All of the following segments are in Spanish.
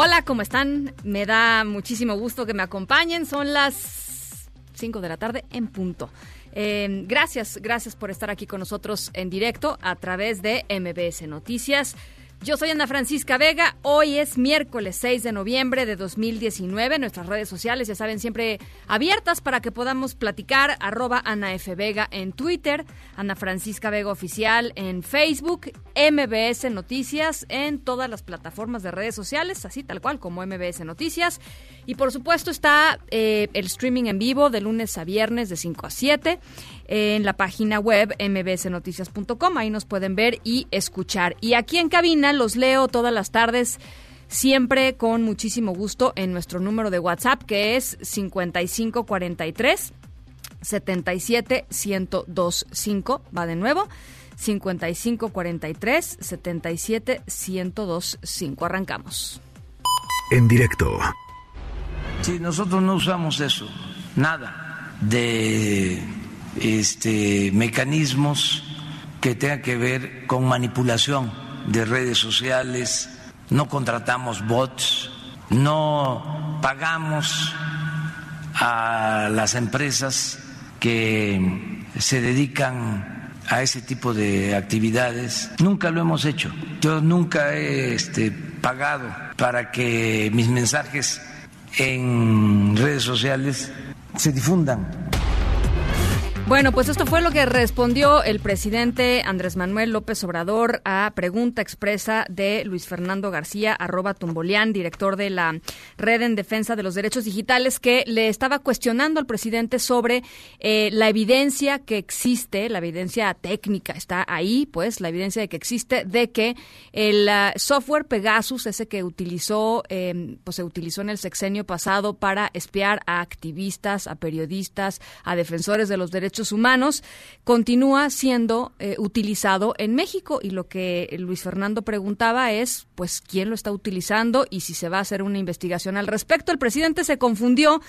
Hola, ¿cómo están? Me da muchísimo gusto que me acompañen. Son las 5 de la tarde en punto. Eh, gracias, gracias por estar aquí con nosotros en directo a través de MBS Noticias. Yo soy Ana Francisca Vega. Hoy es miércoles 6 de noviembre de 2019. Nuestras redes sociales, ya saben, siempre abiertas para que podamos platicar. Arroba Ana F. Vega en Twitter, Ana Francisca Vega Oficial en Facebook, MBS Noticias en todas las plataformas de redes sociales, así tal cual como MBS Noticias. Y por supuesto está eh, el streaming en vivo de lunes a viernes de 5 a 7 en la página web mbsnoticias.com. Ahí nos pueden ver y escuchar. Y aquí en cabina los leo todas las tardes siempre con muchísimo gusto en nuestro número de WhatsApp que es 5543 77 1025. Va de nuevo. 5543 77 1025. Arrancamos. En directo Si nosotros no usamos eso, nada de este, mecanismos que tengan que ver con manipulación de redes sociales, no contratamos bots, no pagamos a las empresas que se dedican a ese tipo de actividades. Nunca lo hemos hecho. Yo nunca he este, pagado para que mis mensajes en redes sociales se difundan. Bueno, pues esto fue lo que respondió el presidente Andrés Manuel López Obrador a pregunta expresa de Luis Fernando García, arroba Tumbolián, director de la Red en Defensa de los Derechos Digitales, que le estaba cuestionando al presidente sobre eh, la evidencia que existe, la evidencia técnica está ahí, pues, la evidencia de que existe de que el uh, software Pegasus, ese que utilizó, eh, pues se utilizó en el sexenio pasado para espiar a activistas, a periodistas, a defensores de los derechos humanos continúa siendo eh, utilizado en México y lo que Luis Fernando preguntaba es pues quién lo está utilizando y si se va a hacer una investigación al respecto. El presidente se confundió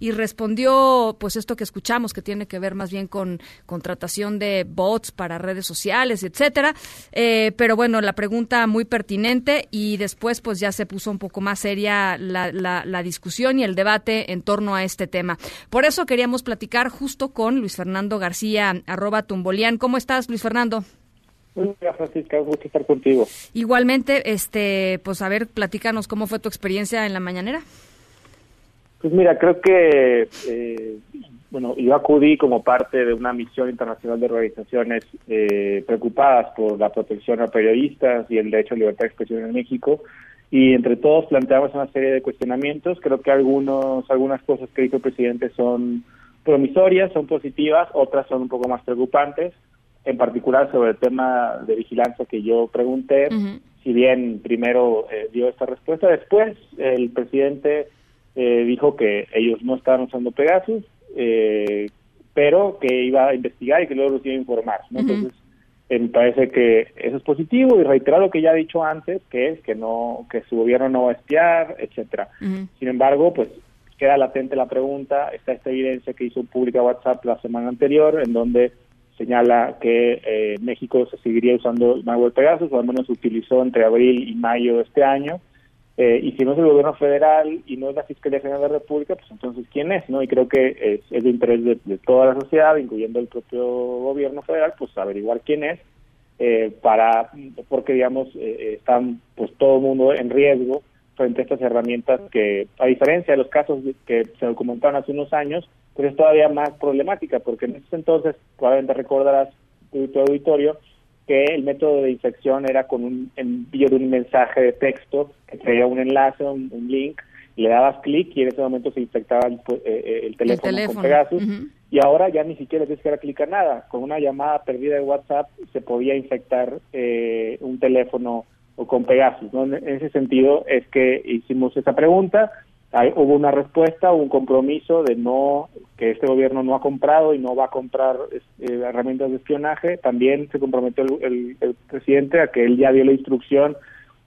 y respondió pues esto que escuchamos que tiene que ver más bien con contratación de bots para redes sociales, etcétera. Eh, pero bueno, la pregunta muy pertinente y después pues ya se puso un poco más seria la, la, la discusión y el debate en torno a este tema. Por eso queríamos platicar justo con Luis Fernando Fernando García, arroba Tumbolián. ¿Cómo estás, Luis Fernando? Hola, Francisca, un gusto estar contigo. Igualmente, este, pues a ver, platícanos cómo fue tu experiencia en la mañanera. Pues mira, creo que, eh, bueno, yo acudí como parte de una misión internacional de organizaciones eh, preocupadas por la protección a periodistas y el derecho a libertad de expresión en México, y entre todos planteamos una serie de cuestionamientos. Creo que algunos, algunas cosas que dijo el presidente son promisorias, son positivas, otras son un poco más preocupantes, en particular sobre el tema de vigilancia que yo pregunté. Uh -huh. Si bien primero eh, dio esta respuesta, después el presidente eh, dijo que ellos no estaban usando Pegasus, eh, pero que iba a investigar y que luego los iba a informar. ¿no? Uh -huh. Entonces, me parece que eso es positivo y reiterar lo que ya he dicho antes, que es que no que su gobierno no va a espiar, etcétera. Uh -huh. Sin embargo, pues queda latente la pregunta, está esta evidencia que hizo pública WhatsApp la semana anterior, en donde señala que eh, México se seguiría usando el malware Pegasus, o al menos se utilizó entre abril y mayo de este año, eh, y si no es el gobierno federal y no es la Fiscalía General de la República, pues entonces ¿quién es? no Y creo que es, de interés de, toda la sociedad, incluyendo el propio gobierno federal, pues averiguar quién es, eh, para porque digamos están pues todo el mundo en riesgo frente a estas herramientas que, a diferencia de los casos que se documentaron hace unos años, pues es todavía más problemática, porque en ese entonces, probablemente recordarás tu, tu auditorio, que el método de infección era con un envío de un mensaje de texto que traía un enlace, un, un link, le dabas clic y en ese momento se infectaba el, eh, teléfono, con Pegasus. Y ahora ya ni siquiera tienes que dar clic a nada. Con una llamada perdida de WhatsApp se podía infectar un teléfono o con Pegasus. ¿no? En ese sentido es que hicimos esa pregunta hubo una respuesta, un compromiso de no que este gobierno no ha comprado y no va a comprar eh, herramientas de espionaje. También se comprometió el, presidente a que él ya dio la instrucción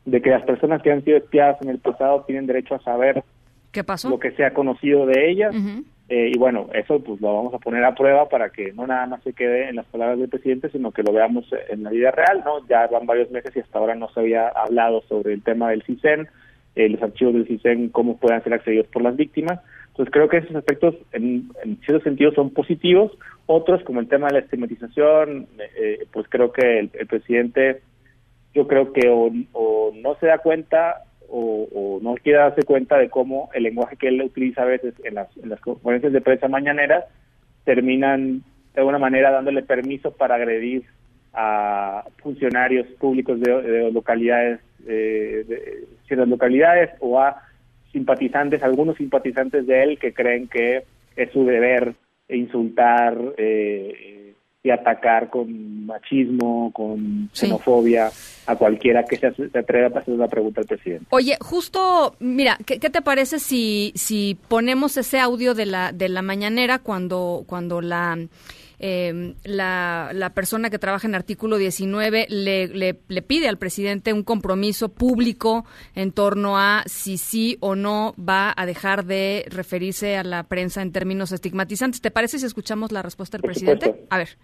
de que las personas que han sido espiadas en el pasado tienen derecho a saber ¿Qué pasó? lo que se ha conocido de ellas. Eh, y bueno, eso pues lo vamos a poner a prueba para que no nada más se quede en las palabras del presidente, sino que lo veamos en la vida real, ¿no? Ya van varios meses y hasta ahora no se había hablado sobre el tema del CISEN eh, los archivos del CISEN, cómo puedan ser accedidos por las víctimas. Entonces creo que esos aspectos en, cierto sentido son positivos. Otros, como el tema de la estigmatización, eh, pues creo que el, presidente, yo creo que o, no se da cuenta o, no quiere darse cuenta de cómo el lenguaje que él utiliza a veces en las, en conferencias de prensa mañaneras terminan de alguna manera dándole permiso para agredir a funcionarios públicos de, localidades, eh, de ciertas localidades o a simpatizantes, algunos simpatizantes de él que creen que es su deber insultar eh, y atacar con machismo, con xenofobia a cualquiera que se, atreva a hacer una pregunta al presidente. Oye, justo, mira, ¿qué, te parece si, si ponemos ese audio de la, de la mañanera cuando, cuando la eh, la, la, persona que trabaja en artículo 19 le, le, pide al presidente un compromiso público en torno a si sí o no va a dejar de referirse a la prensa en términos estigmatizantes. ¿Te parece si escuchamos la respuesta del presidente? A ver,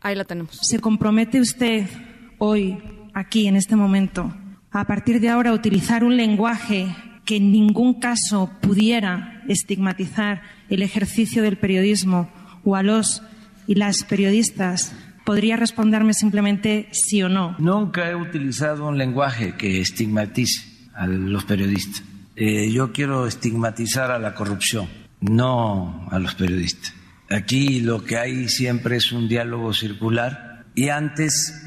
ahí la tenemos. ¿Se compromete usted hoy, aquí, en este momento, a partir de ahora, a utilizar un lenguaje que en ningún caso pudiera estigmatizar el ejercicio del periodismo o a los y las periodistas, ¿podría responderme simplemente sí o no? Nunca he utilizado un lenguaje que estigmatice a los periodistas. Eh, yo quiero estigmatizar a la corrupción, no a los periodistas. Aquí lo que hay siempre es un diálogo circular y antes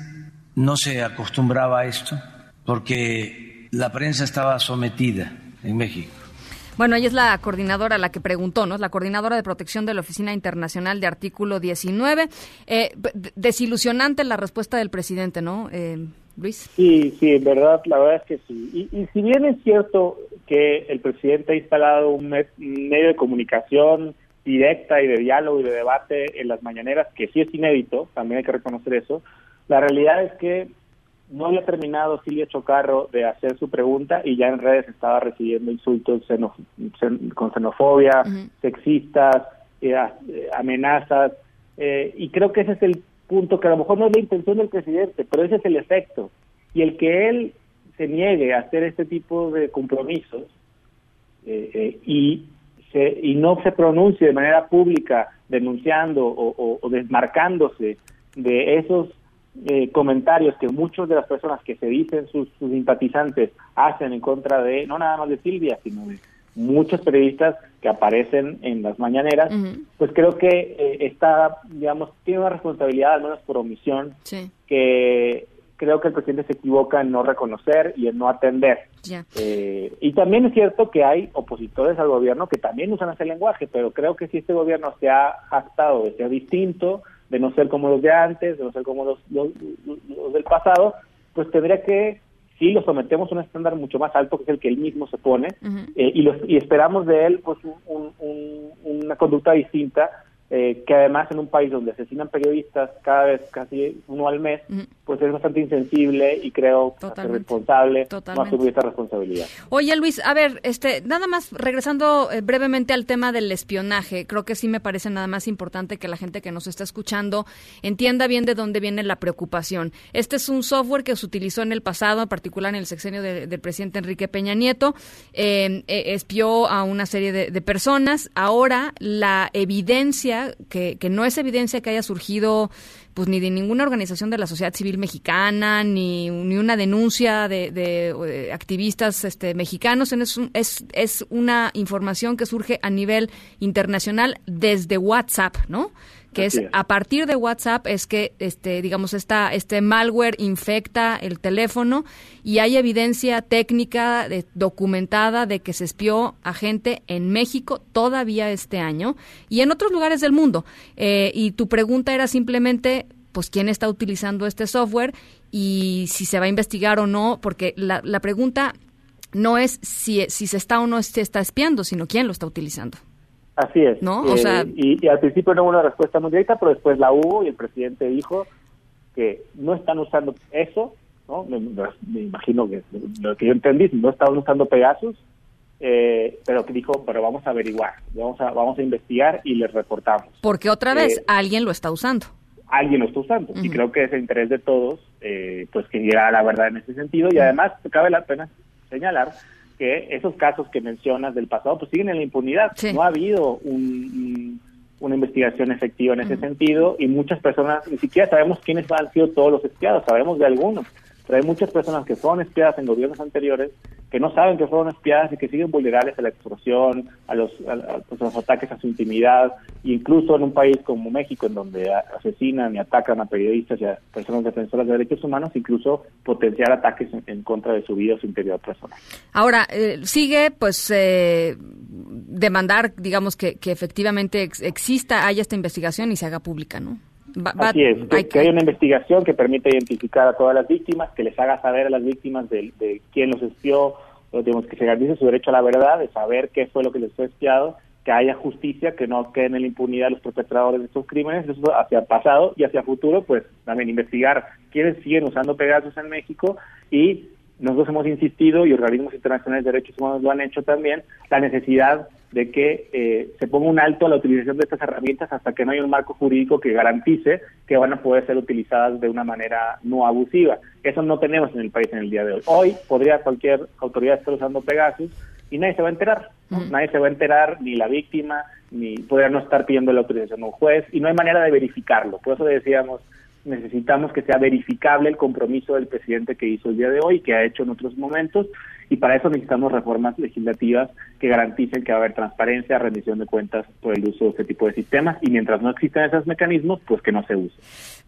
no se acostumbraba a esto porque la prensa estaba sometida en México bueno, ella es la coordinadora, la que preguntó, ¿no? La coordinadora de protección de la Oficina Internacional de Artículo 19. Eh, desilusionante la respuesta del presidente, ¿no, eh, Luis? Sí, sí, en verdad, la verdad es que sí. Y, si bien es cierto que el presidente ha instalado un medio de comunicación directa y de diálogo y de debate en las mañaneras, que sí es inédito, también hay que reconocer eso, la realidad es que no había terminado Silvia Chocarro de hacer su pregunta y ya en redes estaba recibiendo insultos con xenofobia, sexistas, eh, eh, amenazas, eh, y creo que ese es el punto que a lo mejor no es la intención del presidente, pero ese es el efecto. Y el que él se niegue a hacer este tipo de compromisos y, se, y no se pronuncie de manera pública denunciando o desmarcándose de esos eh, comentarios que muchas de las personas que se dicen sus, simpatizantes hacen en contra de, no nada más de Silvia, sino de muchos periodistas que aparecen en las mañaneras, pues creo que eh, está, digamos, tiene una responsabilidad, al menos por omisión, que creo que el presidente se equivoca en no reconocer y en no atender. Eh, y también es cierto que hay opositores al gobierno que también usan ese lenguaje, pero creo que si este gobierno se ha jactado de ser distinto, de no ser como los de antes, de no ser como los, los, del pasado, pues tendría que, si lo sometemos a un estándar mucho más alto, que es el que él mismo se pone, eh, y, los, y esperamos de él pues una conducta distinta, eh, que además en un país donde asesinan periodistas cada vez casi uno al mes, pues es bastante insensible y creo responsable no asumir esta responsabilidad. Oye Luis, a ver, este, nada más regresando eh, brevemente al tema del espionaje, creo que sí me parece nada más importante que la gente que nos está escuchando entienda bien de dónde viene la preocupación. Este es un software que se utilizó en el pasado, en particular en el sexenio del presidente Enrique Peña Nieto, eh, espió a una serie de personas. Ahora la evidencia que, no es evidencia que haya surgido pues ni de ninguna organización de la sociedad civil mexicana, ni, ni una denuncia de, de, activistas este, mexicanos, es, es, es una información que surge a nivel internacional desde WhatsApp, ¿no? Que es, a partir de WhatsApp es que este digamos esta este malware infecta el teléfono y hay evidencia técnica documentada de que se espió a gente en México todavía este año y en otros lugares del mundo. Eh, y tu pregunta era simplemente pues quién está utilizando este software y si se va a investigar o no, porque la, la pregunta no es si, si se está o no se está espiando, sino quién lo está utilizando. Así es. ¿No? O sea, eh, y, al principio no hubo una respuesta muy directa, pero después la hubo y el presidente dijo que no están usando eso, ¿no? Me, imagino que lo que yo entendí, no estaban usando Pegasus, eh, pero que dijo, pero vamos a averiguar, vamos a, vamos a investigar y les reportamos. Porque otra vez, eh, alguien lo está usando. Alguien lo está usando. Y creo que es el interés de todos, pues que llega a la verdad en ese sentido. Y además, cabe la pena señalar que esos casos que mencionas del pasado pues siguen en la impunidad. No ha habido una investigación efectiva en ese sentido y muchas personas, ni siquiera sabemos quiénes han sido todos los espiados, sabemos de algunos, pero hay muchas personas que fueron espiadas en gobiernos anteriores que no saben que fueron espiadas y que siguen vulnerables a la extorsión, a los, pues, los ataques a su intimidad, e incluso en un país como México, en donde asesinan y atacan a periodistas y a personas defensoras de derechos humanos, incluso potenciar ataques en, contra de su vida o su interior personal. Ahora, eh, sigue, pues, eh, demandar, digamos, que, que efectivamente exista, haya esta investigación y se haga pública, ¿no? Así es, que, haya una investigación que permita identificar a todas las víctimas, que les haga saber a las víctimas de, quién los espió, digamos, que se garantice su derecho a la verdad, de saber qué fue lo que les fue espiado, que haya justicia, que no queden en la impunidad los perpetradores de estos crímenes, eso hacia pasado y hacia futuro, pues también investigar quiénes siguen usando Pegasus en México y nosotros hemos insistido y organismos internacionales de derechos humanos lo han hecho también, la necesidad de que eh, se ponga un alto a la utilización de estas herramientas hasta que no haya un marco jurídico que garantice que van a poder ser utilizadas de una manera no abusiva. Eso no tenemos en el país en el día de hoy. Hoy podría cualquier autoridad estar usando Pegasus y nadie se va a enterar. Nadie se va a enterar, ni la víctima, ni podría no estar pidiendo la autorización a un juez y no hay manera de verificarlo. Por eso decíamos, necesitamos que sea verificable el compromiso del presidente que hizo el día de hoy, que ha hecho en otros momentos, y para eso necesitamos reformas legislativas que garanticen que va a haber transparencia, rendición de cuentas por el uso de este tipo de sistemas y mientras no existan esos mecanismos, pues que no se use.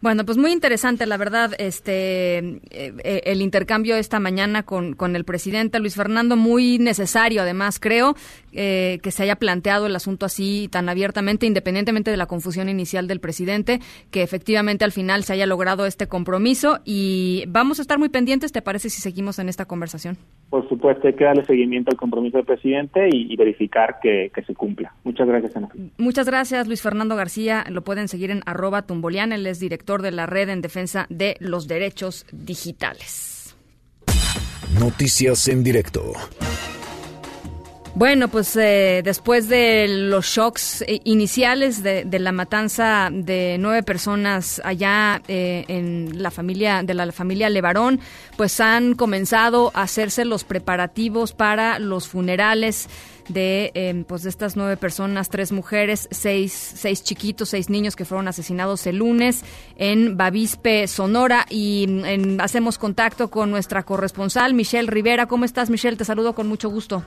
Bueno, pues muy interesante, la verdad, este eh, eh, el intercambio esta mañana con, con el presidente Luis Fernando, muy necesario, además, creo, eh, que se haya planteado el asunto así tan abiertamente, independientemente de la confusión inicial del presidente, que efectivamente al final se haya logrado este compromiso y vamos a estar muy pendientes, ¿te parece si seguimos en esta conversación? Por supuesto, hay que darle seguimiento al compromiso del presidente y, verificar que, se cumpla. Muchas gracias, Ana. Muchas gracias, Luis Fernando García. Lo pueden seguir en arroba tumbolian. Él es director de la Red en Defensa de los Derechos Digitales. Noticias en directo. Bueno, pues eh, después de los shocks eh, iniciales de, la matanza de nueve personas allá eh, en la familia de la familia Levarón, pues han comenzado a hacerse los preparativos para los funerales de em, pues de estas nueve personas, tres mujeres, seis, seis chiquitos, seis niños que fueron asesinados el lunes en Bavispe, Sonora. Y mm, hacemos contacto con nuestra corresponsal, Michelle Rivera. ¿Cómo estás, Michelle? Te saludo con mucho gusto.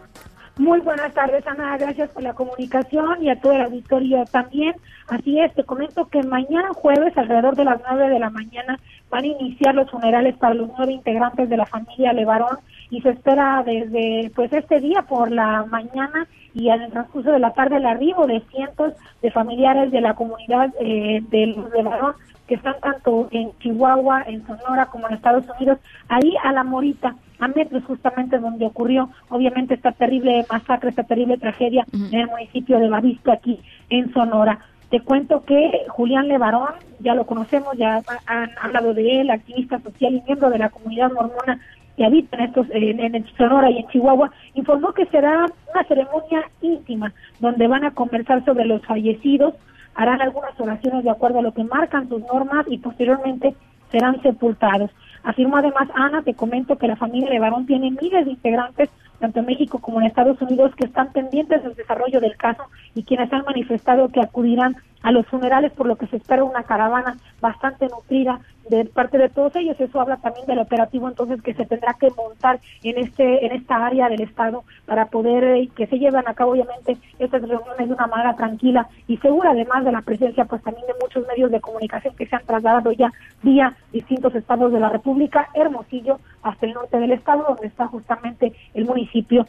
Muy buenas tardes, Ana. Gracias por la comunicación y a todo el auditorio también. Así es, te comento que mañana jueves, alrededor de las nueve de la mañana, van a iniciar los funerales para los nueve integrantes de la familia Levarón y se espera desde pues este día por la mañana y en el transcurso de la tarde el arribo de cientos de familiares de la comunidad eh, de Levarón que están tanto en Chihuahua, en Sonora como en Estados Unidos, ahí a la Morita a metros justamente donde ocurrió obviamente esta terrible masacre, esta terrible tragedia en el municipio de Bavispe aquí en Sonora. Te cuento que Julián Levarón, ya lo conocemos, ya han hablado de él, activista social y miembro de la comunidad mormona que habita en, estos, en, Sonora y en Chihuahua, informó que será una ceremonia íntima donde van a conversar sobre los fallecidos, harán algunas oraciones de acuerdo a lo que marcan sus normas y posteriormente serán sepultados. Afirmó además Ana, te comento que la familia de Barón tiene miles de integrantes, tanto en México como en Estados Unidos, que están pendientes del desarrollo del caso y quienes han manifestado que acudirán a los funerales, por lo que se espera una caravana bastante nutrida de parte de todos ellos. Eso habla también del operativo entonces que se tendrá que montar en este en esta área del estado para poder eh, que se lleven a cabo obviamente estas reuniones de una manera tranquila y segura, además de la presencia pues también de muchos medios de comunicación que se han trasladado ya vía distintos estados de la República, Hermosillo hasta el norte del estado donde está justamente el municipio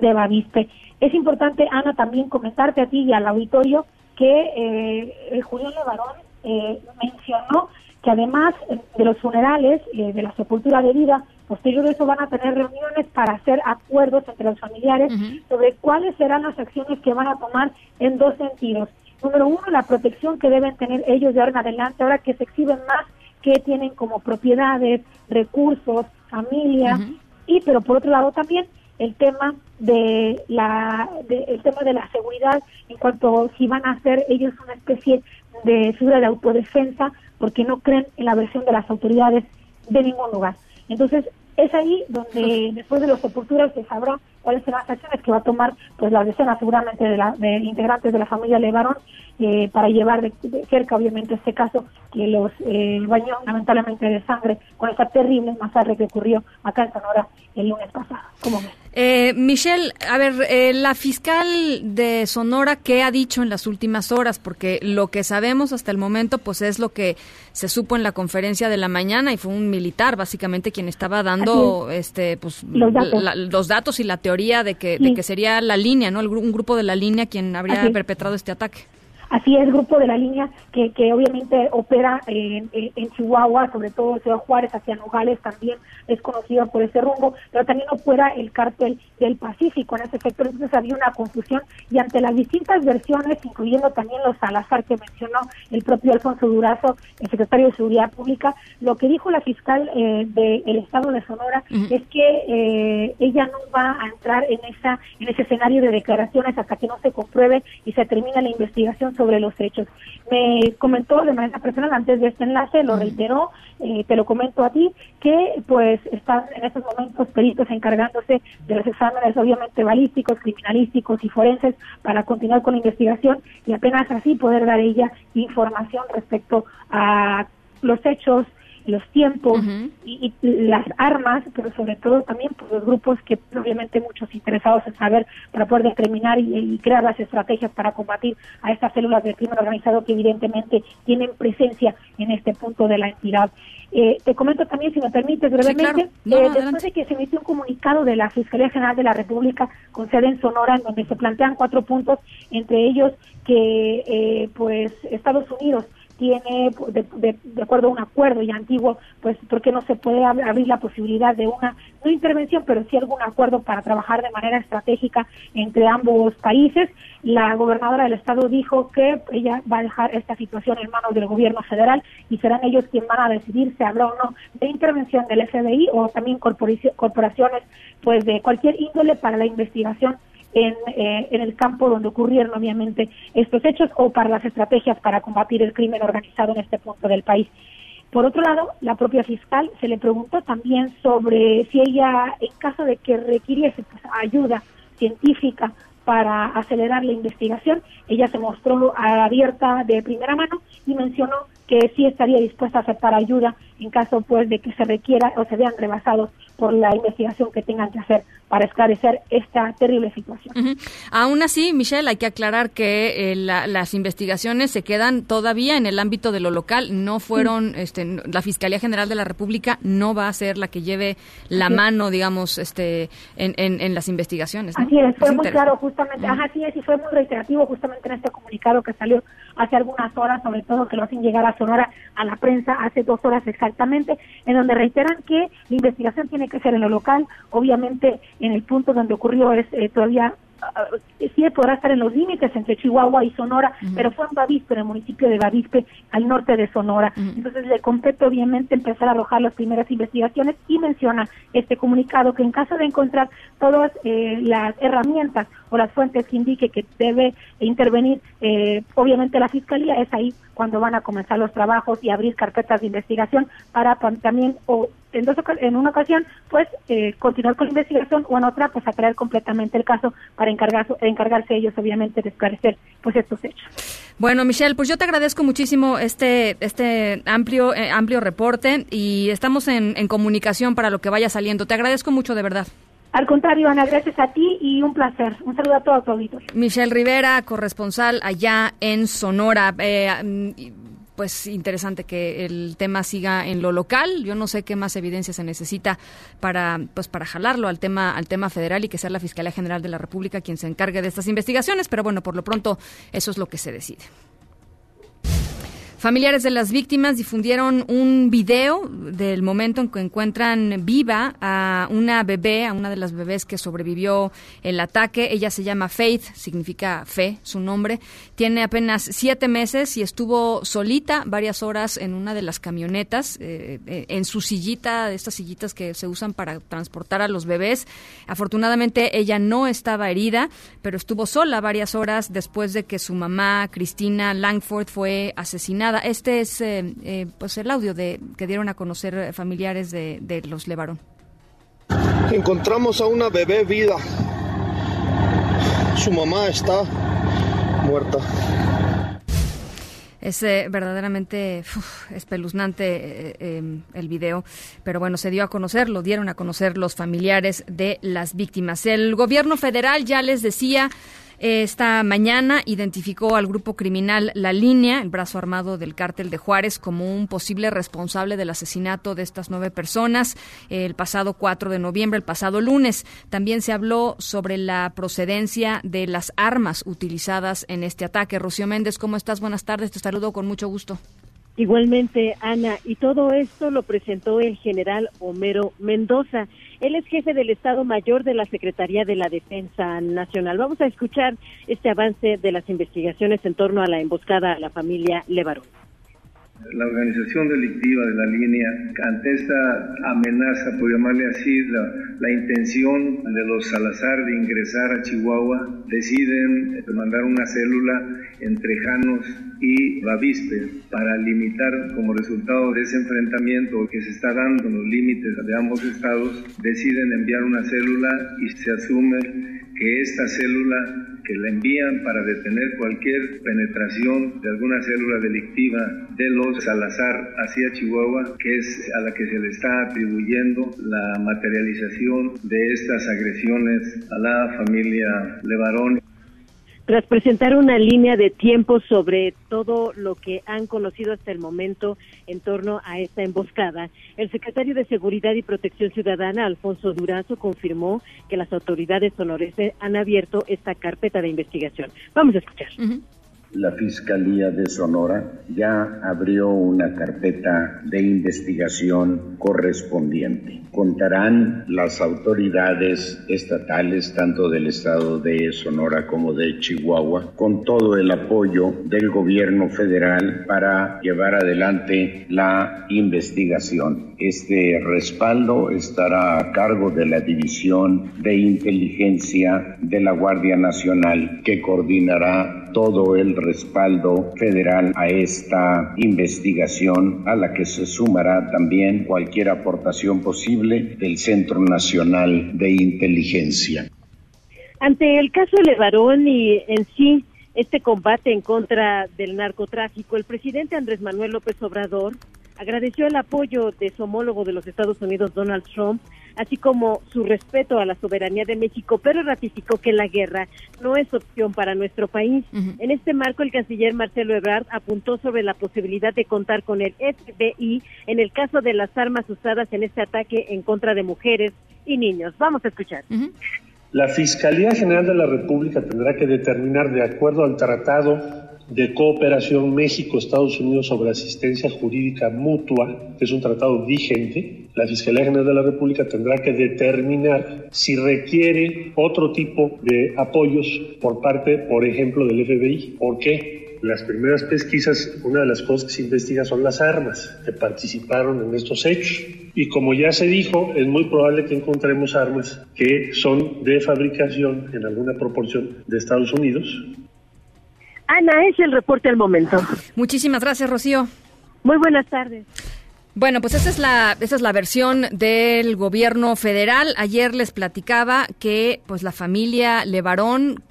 de Bavispe. Es importante, Ana, también comentarte a ti y al auditorio que eh, Julián Levarón eh, mencionó que además de los funerales, eh, de la sepultura de vida, posterior a eso van a tener reuniones para hacer acuerdos entre los familiares sobre cuáles serán las acciones que van a tomar en dos sentidos. Número uno, la protección que deben tener ellos de ahora en adelante, ahora que se exhiben más que tienen como propiedades, recursos, familia, y pero por otro lado también el tema de la el tema de la seguridad en cuanto si van a hacer ellos una especie de figura de autodefensa porque no creen en la versión de las autoridades de ningún lugar. Entonces, es ahí donde después de los sepulturas se sabrá cuáles serán las acciones que va a tomar pues la decena seguramente de, la, de integrantes de la familia Levarón eh, para llevar de, cerca obviamente este caso que los eh, bañó lamentablemente de sangre con esa terrible masacre que ocurrió acá en Sonora el lunes pasado. ¿Cómo ves? Eh, Michelle, a ver, eh, la fiscal de Sonora, ¿qué ha dicho en las últimas horas? Porque lo que sabemos hasta el momento, pues es lo que se supo en la conferencia de la mañana y fue un militar, básicamente, quien estaba dando, este, pues, los datos. y la teoría de que, de que sería la línea, ¿no? un grupo de la línea quien habría perpetrado este ataque. Así es, grupo de la línea que, que obviamente opera en, en, Chihuahua, sobre todo en Ciudad Juárez, hacia Nogales también es conocido por ese rumbo, pero también opera el cártel del Pacífico en ese sector. Entonces había una confusión y ante las distintas versiones, incluyendo también los Salazar que mencionó el propio Alfonso Durazo, el secretario de Seguridad Pública, lo que dijo la fiscal eh, del Estado de Sonora es que eh, ella no va a entrar en esa en ese escenario de declaraciones hasta que no se compruebe y se termine la investigación sobre los hechos. Me comentó de manera personal antes de este enlace, lo reiteró, eh, te lo comento a ti, que pues están en estos momentos peritos encargándose de los exámenes obviamente balísticos, criminalísticos y forenses para continuar con la investigación y apenas así poder dar ella información respecto a los hechos los tiempos y, las armas, pero sobre todo también por los grupos que obviamente muchos interesados en saber para poder determinar y, crear las estrategias para combatir a estas células del crimen organizado que evidentemente tienen presencia en este punto de la entidad. Eh, te comento también, si me permites brevemente, eh, después de que se emitió un comunicado de la Fiscalía General de la República con sede en Sonora, en donde se plantean cuatro puntos, entre ellos que eh, pues Estados Unidos tiene, de, acuerdo a un acuerdo ya antiguo, pues porque no se puede abrir la posibilidad de una, no intervención, pero sí algún acuerdo para trabajar de manera estratégica entre ambos países. La gobernadora del estado dijo que ella va a dejar esta situación en manos del gobierno federal y serán ellos quienes van a decidir si habrá o no de intervención del FBI o también corporaciones pues de cualquier índole para la investigación en, eh, en el campo donde ocurrieron obviamente estos hechos o para las estrategias para combatir el crimen organizado en este punto del país. Por otro lado, la propia fiscal se le preguntó también sobre si ella, en caso de que requiriese pues, ayuda científica para acelerar la investigación, ella se mostró abierta de primera mano y mencionó que sí estaría dispuesta a aceptar ayuda en caso pues de que se requiera o se vean rebasados por la investigación que tengan que hacer para esclarecer esta terrible situación. Aún así, Michelle, hay que aclarar que eh, las investigaciones se quedan todavía en el ámbito de lo local, no fueron, este, la Fiscalía General de la República no va a ser la que lleve la mano, digamos, este, en, en, las investigaciones. Así es, fue muy claro justamente, ajá, así es, y fue muy reiterativo justamente en este comunicado que salió hace algunas horas, sobre todo que lo hacen llegar a Sonora a la prensa hace dos horas exactamente, en donde reiteran que la investigación tiene que ser en lo local, obviamente en el punto donde ocurrió es eh, todavía sí podrá estar en los límites entre Chihuahua y Sonora, pero fue en Bavispe, en el municipio de Bavispe, al norte de Sonora. Entonces le compete obviamente empezar a arrojar las primeras investigaciones y menciona este comunicado que en caso de encontrar todas eh, las herramientas o las fuentes que indique que debe intervenir eh, obviamente la Fiscalía, es ahí cuando van a comenzar los trabajos y abrir carpetas de investigación para también o en, dos, en una ocasión, pues eh, continuar con la investigación o en otra, pues aclarar completamente el caso para encargar, encargarse ellos, obviamente, de esclarecer pues estos hechos. Bueno, Michelle, pues yo te agradezco muchísimo este este amplio eh, amplio reporte y estamos en, en comunicación para lo que vaya saliendo. Te agradezco mucho, de verdad. Al contrario, Ana, gracias a ti y un placer. Un saludo a todos los Michelle Rivera, corresponsal allá en Sonora. Eh, pues interesante que el tema siga en lo local. Yo no sé qué más evidencia se necesita para pues para jalarlo al tema al tema federal y que sea la Fiscalía General de la República quien se encargue de estas investigaciones, pero bueno, por lo pronto eso es lo que se decide. Familiares de las víctimas difundieron un video del momento en que encuentran viva a una bebé, a una de las bebés que sobrevivió el ataque. Ella se llama Faith, significa fe, su nombre. Tiene apenas siete meses y estuvo solita varias horas en una de las camionetas, eh, eh, en su sillita, estas sillitas que se usan para transportar a los bebés. Afortunadamente ella no estaba herida, pero estuvo sola varias horas después de que su mamá, Cristina Langford, fue asesinada este es eh, eh, pues el audio de que dieron a conocer familiares de, los Levarón. Encontramos a una bebé vida. Su mamá está muerta. Es eh, verdaderamente espeluznante el video, pero bueno, se dio a conocer, lo dieron a conocer los familiares de las víctimas. El gobierno federal ya les decía esta mañana identificó al grupo criminal La Línea, el brazo armado del cártel de Juárez, como un posible responsable del asesinato de estas nueve personas el pasado 4 de noviembre, el pasado lunes. También se habló sobre la procedencia de las armas utilizadas en este ataque. Rocío Méndez, ¿cómo estás? Buenas tardes, te saludo con mucho gusto. Igualmente, Ana, y todo esto lo presentó el general Homero Mendoza. Él es jefe del Estado Mayor de la Secretaría de la Defensa Nacional. Vamos a escuchar este avance de las investigaciones en torno a la emboscada a la familia Levarón. La organización delictiva de la línea, ante esta amenaza, por llamarle así, la, intención de los Salazar de ingresar a Chihuahua, deciden mandar una célula entre Janos y Bavispe para limitar como resultado de ese enfrentamiento que se está dando en los límites de ambos estados, deciden enviar una célula y se asume que esta célula que la envían para detener cualquier penetración de alguna célula delictiva de los Salazar hacia Chihuahua, que es a la que se le está atribuyendo la materialización de estas agresiones a la familia Levarón. Tras presentar una línea de tiempo sobre todo lo que han conocido hasta el momento en torno a esta emboscada, el secretario de Seguridad y Protección Ciudadana, Alfonso Durazo, confirmó que las autoridades sonorenses han abierto esta carpeta de investigación. Vamos a escuchar la Fiscalía de Sonora ya abrió una carpeta de investigación correspondiente. Contarán las autoridades estatales, tanto del estado de Sonora como de Chihuahua, con todo el apoyo del gobierno federal para llevar adelante la investigación. Este respaldo estará a cargo de la División de Inteligencia de la Guardia Nacional, que coordinará todo el respaldo federal a esta investigación, a la que se sumará también cualquier aportación posible del Centro Nacional de Inteligencia. Ante el caso Levarón y en sí este combate en contra del narcotráfico, el presidente Andrés Manuel López Obrador agradeció el apoyo de su homólogo de los Estados Unidos, Donald Trump, así como su respeto a la soberanía de México, pero ratificó que la guerra no es opción para nuestro país. En este marco, el canciller Marcelo Ebrard apuntó sobre la posibilidad de contar con el FBI en el caso de las armas usadas en este ataque en contra de mujeres y niños. Vamos a escuchar. La Fiscalía General de la República tendrá que determinar, de acuerdo al Tratado de Cooperación México-Estados Unidos sobre Asistencia Jurídica Mutua, que es un tratado vigente, la Fiscalía General de la República tendrá que determinar si requiere otro tipo de apoyos por parte, por ejemplo, del FBI. ¿Por qué? Las primeras pesquisas, una de las cosas que se investiga son las armas que participaron en estos hechos. Y como ya se dijo, es muy probable que encontremos armas que son de fabricación en alguna proporción de Estados Unidos Ana, es el reporte al momento. Muchísimas gracias, Rocío. Muy buenas tardes. Bueno, pues esa es la esa es la versión del gobierno federal. Ayer les platicaba que pues la familia Levarón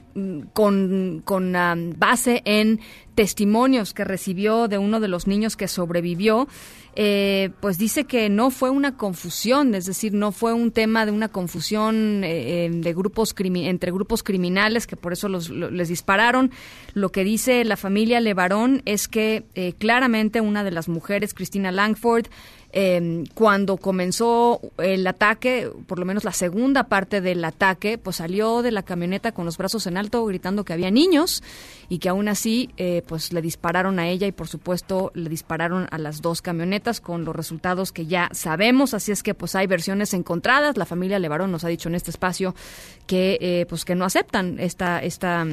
con, con um, base en testimonios que recibió de uno de los niños que sobrevivió, eh, pues dice que no fue una confusión, es decir, no fue un tema de una confusión eh, eh, de grupos entre grupos criminales que por eso los, les dispararon. Lo que dice la familia Levarón es que claramente una de las mujeres, Cristina Langford, eh, cuando comenzó el ataque, por lo menos la segunda parte del ataque, pues salió de la camioneta con los brazos en alto gritando que había niños y que aún así eh, pues le dispararon a ella y por supuesto le dispararon a las dos camionetas con los resultados que ya sabemos. Así es que pues hay versiones encontradas. La familia Levarón nos ha dicho en este espacio que eh, pues que no aceptan esta esta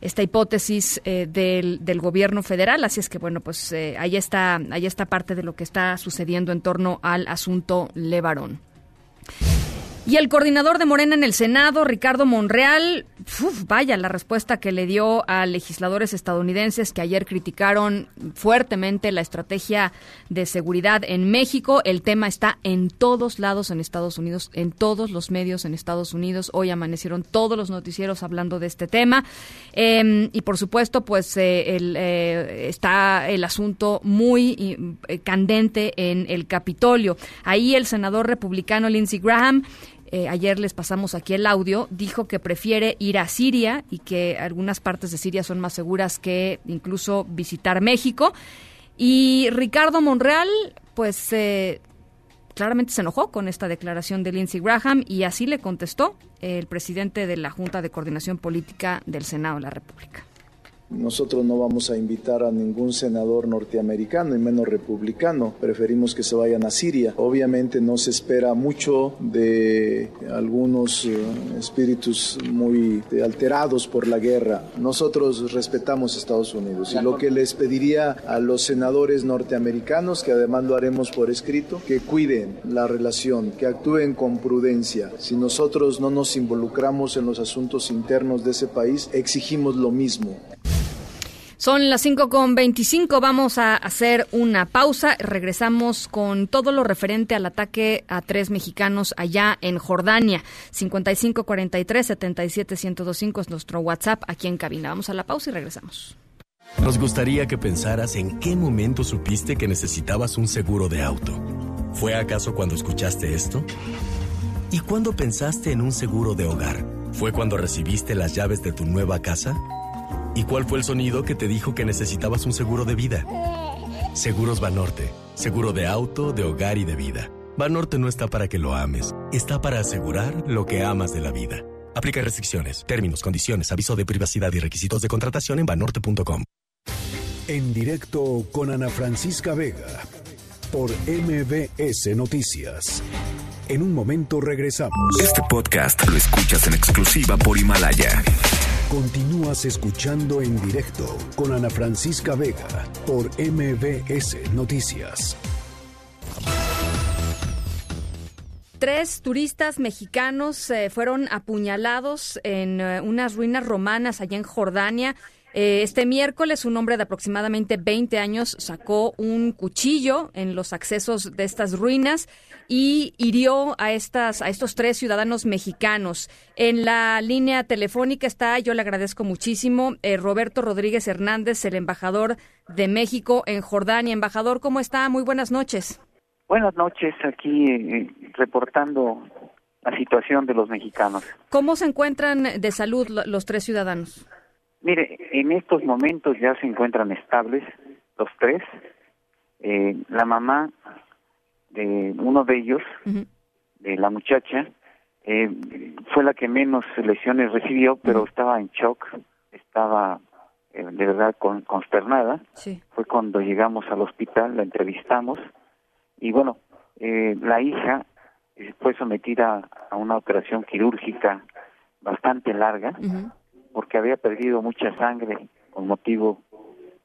esta hipótesis eh, del, del, gobierno federal. Así es que, bueno, pues ahí, está, ahí está parte de lo que está sucediendo en torno al asunto Levarón. Y el coordinador de Morena en el Senado, Ricardo Monreal, vaya la respuesta que le dio a legisladores estadounidenses que ayer criticaron fuertemente la estrategia de seguridad en México. El tema está en todos lados en Estados Unidos, en todos los medios en Estados Unidos. Hoy amanecieron todos los noticieros hablando de este tema. Em, y por supuesto, pues eh, el, eh, está el asunto muy eh, candente en el Capitolio. Ahí el senador republicano Lindsey Graham eh, ayer les pasamos aquí el audio, dijo que prefiere ir a Siria y que algunas partes de Siria son más seguras que incluso visitar México. Y Ricardo Monreal, pues eh, claramente se enojó con esta declaración de Lindsey Graham y así le contestó el presidente de la Junta de Coordinación Política del Senado de la República. Nosotros no vamos a invitar a ningún senador norteamericano y menos republicano. Preferimos que se vayan a Siria. Obviamente no se espera mucho de algunos eh, espíritus muy alterados por la guerra. Nosotros respetamos a Estados Unidos y lo que les pediría a los senadores norteamericanos, que además lo haremos por escrito, que cuiden la relación, que actúen con prudencia. Si nosotros no nos involucramos en los asuntos internos de ese país, exigimos lo mismo. Son las 5 con 25. Vamos a hacer una pausa. Regresamos con todo lo referente al ataque a tres mexicanos allá en Jordania. 5543 77 1025 es nuestro WhatsApp aquí en cabina. Vamos a la pausa y regresamos. Nos gustaría que pensaras en qué momento supiste que necesitabas un seguro de auto. ¿Fue acaso cuando escuchaste esto? ¿Y cuándo pensaste en un seguro de hogar? ¿Fue cuando recibiste las llaves de tu nueva casa? ¿Y cuál fue el sonido que te dijo que necesitabas un seguro de vida? Seguros Banorte. Seguro de auto, de hogar y de vida. Banorte no está para que lo ames, está para asegurar lo que amas de la vida. Aplica restricciones, términos, condiciones, aviso de privacidad y requisitos de contratación en banorte.com. En directo con Ana Francisca Vega por MBS Noticias. En un momento regresamos. Este podcast lo escuchas en exclusiva por Himalaya. Continúas escuchando en directo con Ana Francisca Vega por MBS Noticias. Tres turistas mexicanos eh, fueron apuñalados en eh, unas ruinas romanas allá en Jordania. Eh, este miércoles, un hombre de aproximadamente 20 años sacó un cuchillo en los accesos de estas ruinas y hirió a estas a estos tres ciudadanos mexicanos. En la línea telefónica está, yo le agradezco muchísimo, eh, Roberto Rodríguez Hernández, el embajador de México en Jordania. Embajador, ¿cómo está? Muy buenas noches. Buenas noches, aquí eh, reportando la situación de los mexicanos. ¿Cómo se encuentran de salud los tres ciudadanos? Mire, en estos momentos ya se encuentran estables los tres. Eh, la mamá de uno de ellos, de la muchacha, eh, fue la que menos lesiones recibió, pero estaba en shock, estaba eh, de verdad consternada. Fue cuando llegamos al hospital, la entrevistamos y bueno, la hija fue sometida a una operación quirúrgica bastante larga porque había perdido mucha sangre con motivo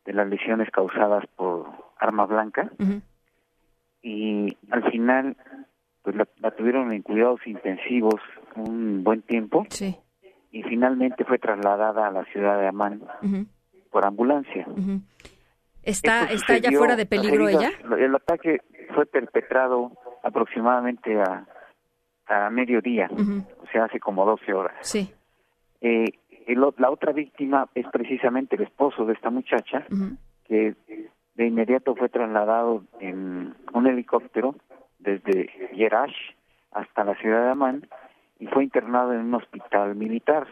de las lesiones causadas por arma blanca y al final pues la, tuvieron en cuidados intensivos un buen tiempo y finalmente fue trasladada a la ciudad de Amán por ambulancia. ¿Está, Esto está ya fuera de peligro ella? El ataque fue perpetrado aproximadamente a, a mediodía, o sea, hace como 12 horas. Sí. Eh, el la otra víctima es precisamente el esposo de esta muchacha, que de inmediato fue trasladado en un helicóptero desde Yerash hasta la ciudad de Amán y fue internado en un hospital militar.